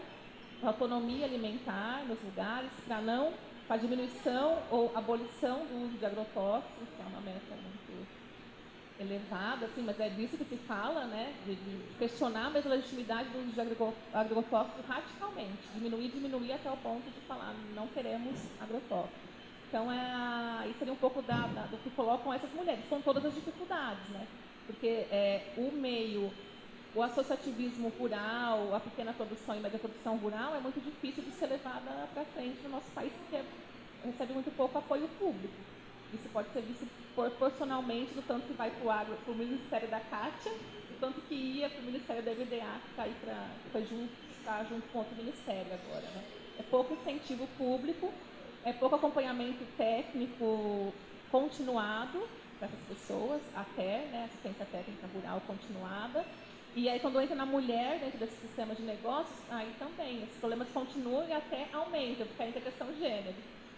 para autonomia alimentar nos lugares, para não para diminuição ou abolição do uso de agrotóxicos, que é uma meta muito elevada, assim, mas é disso que se fala, né, de, de questionar mesmo a legitimidade do uso de agrotóxicos radicalmente, diminuir, diminuir até o ponto de falar não queremos agrotóxicos. Então, é, aí seria um pouco da, da, do que colocam essas mulheres, com todas as dificuldades, né? Porque é, o meio, o associativismo rural, a pequena produção e média produção rural é muito difícil de ser levada para frente no nosso país, porque recebe muito pouco apoio público. Isso pode ser visto proporcionalmente do tanto que vai para o Ministério da Cátia, do tanto que ia para o Ministério da EVDA, que está aí para junto, tá junto com outro ministério agora. Né? É pouco incentivo público é pouco acompanhamento técnico continuado para essas pessoas, até, né, assistência técnica rural continuada. E aí, quando entra na mulher dentro desse sistema de negócios, aí também, esses problemas continuam e até aumentam, porque aí entra a questão gênero.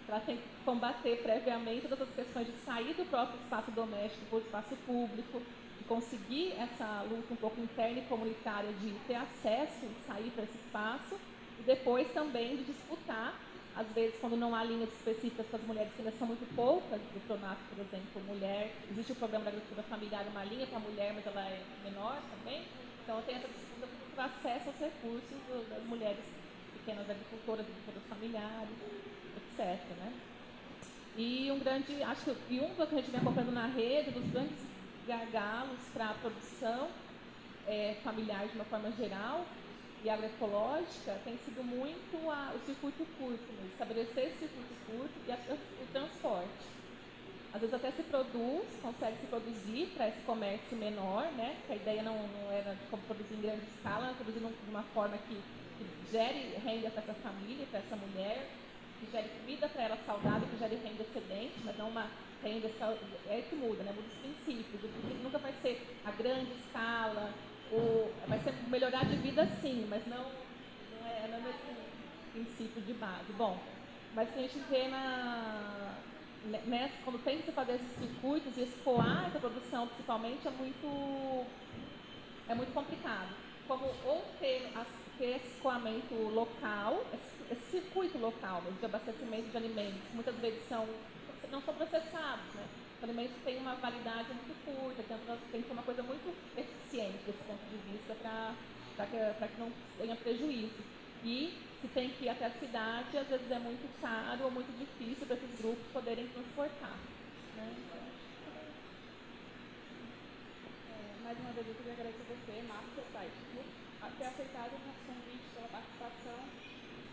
Ela tem que combater previamente todas as questões de sair do próprio espaço doméstico para o espaço público, de conseguir essa luta um pouco interna e comunitária de ter acesso e sair para esse espaço, e depois também de disputar às vezes, quando não há linhas específicas para as mulheres, que ainda são muito poucas, do Pronato, por exemplo, mulher, existe o programa da agricultura familiar, uma linha para a mulher, mas ela é menor também. Então, tem essa disputa por acesso aos recursos das mulheres pequenas agricultoras, agricultoras familiares, etc. Né? E um grande, acho que, e um que a gente vem acompanhando na rede, dos grandes gargalos para a produção é, familiar de uma forma geral, e agroecológica tem sido muito a, o circuito curto, né? estabelecer esse circuito curto e a, o transporte. Às vezes até se produz, consegue se produzir para esse comércio menor, né? Que a ideia não, não era produzir em grande escala, produzir de uma forma que, que gere renda para essa família, para essa mulher, que gere comida para ela saudável, que gere renda excedente, mas não uma renda é que muda, né? Muda os princípios. Nunca vai ser a grande escala, o, vai ser melhorar de vida sim, mas não, não é, não é esse princípio de base. Bom, mas a gente vê na, nessa, quando tem que fazer esses circuitos e escoar essa produção principalmente é muito, é muito complicado. Como ou ter, ter escoamento local, esse circuito local de abastecimento de alimentos, muitas vezes são, não são processados, né? Os alimentos têm uma validade muito curta, tem, que ser uma coisa muito eficiente desse ponto de vista para que, que não tenha prejuízo. E se tem que ir até a cidade, às vezes é muito caro ou muito difícil para esses grupos poderem transportar. Né? É, mais uma vez eu queria agradecer a você, Márcia, por ter aceitado o nosso convite, pela participação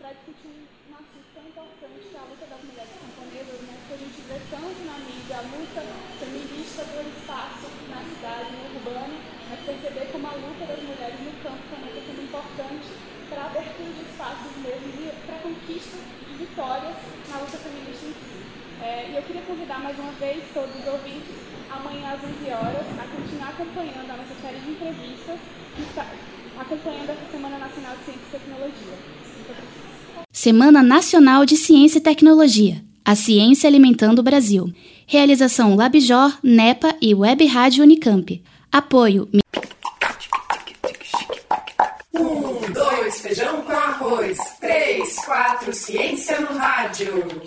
para discutir um assunto tão importante que é a luta das mulheres camponesas, né? que a gente vê tanto na mídia, a luta feminista do espaço na cidade, no urbano, mas perceber como a luta das mulheres no campo também está sendo importante para a abertura de espaços mesmo e para a conquista de vitórias na luta feminista em si. É, e eu queria convidar mais uma vez todos os ouvintes, amanhã às 11 horas, a continuar acompanhando a nossa série de entrevistas, está acompanhando essa Semana Nacional de Ciência e Tecnologia. Muito obrigada. Semana Nacional de Ciência e Tecnologia. A Ciência Alimentando o Brasil. Realização Labjor, NEPA e Web Rádio Unicamp. Apoio. Um, dois, feijão com arroz. Três, quatro, ciência no rádio.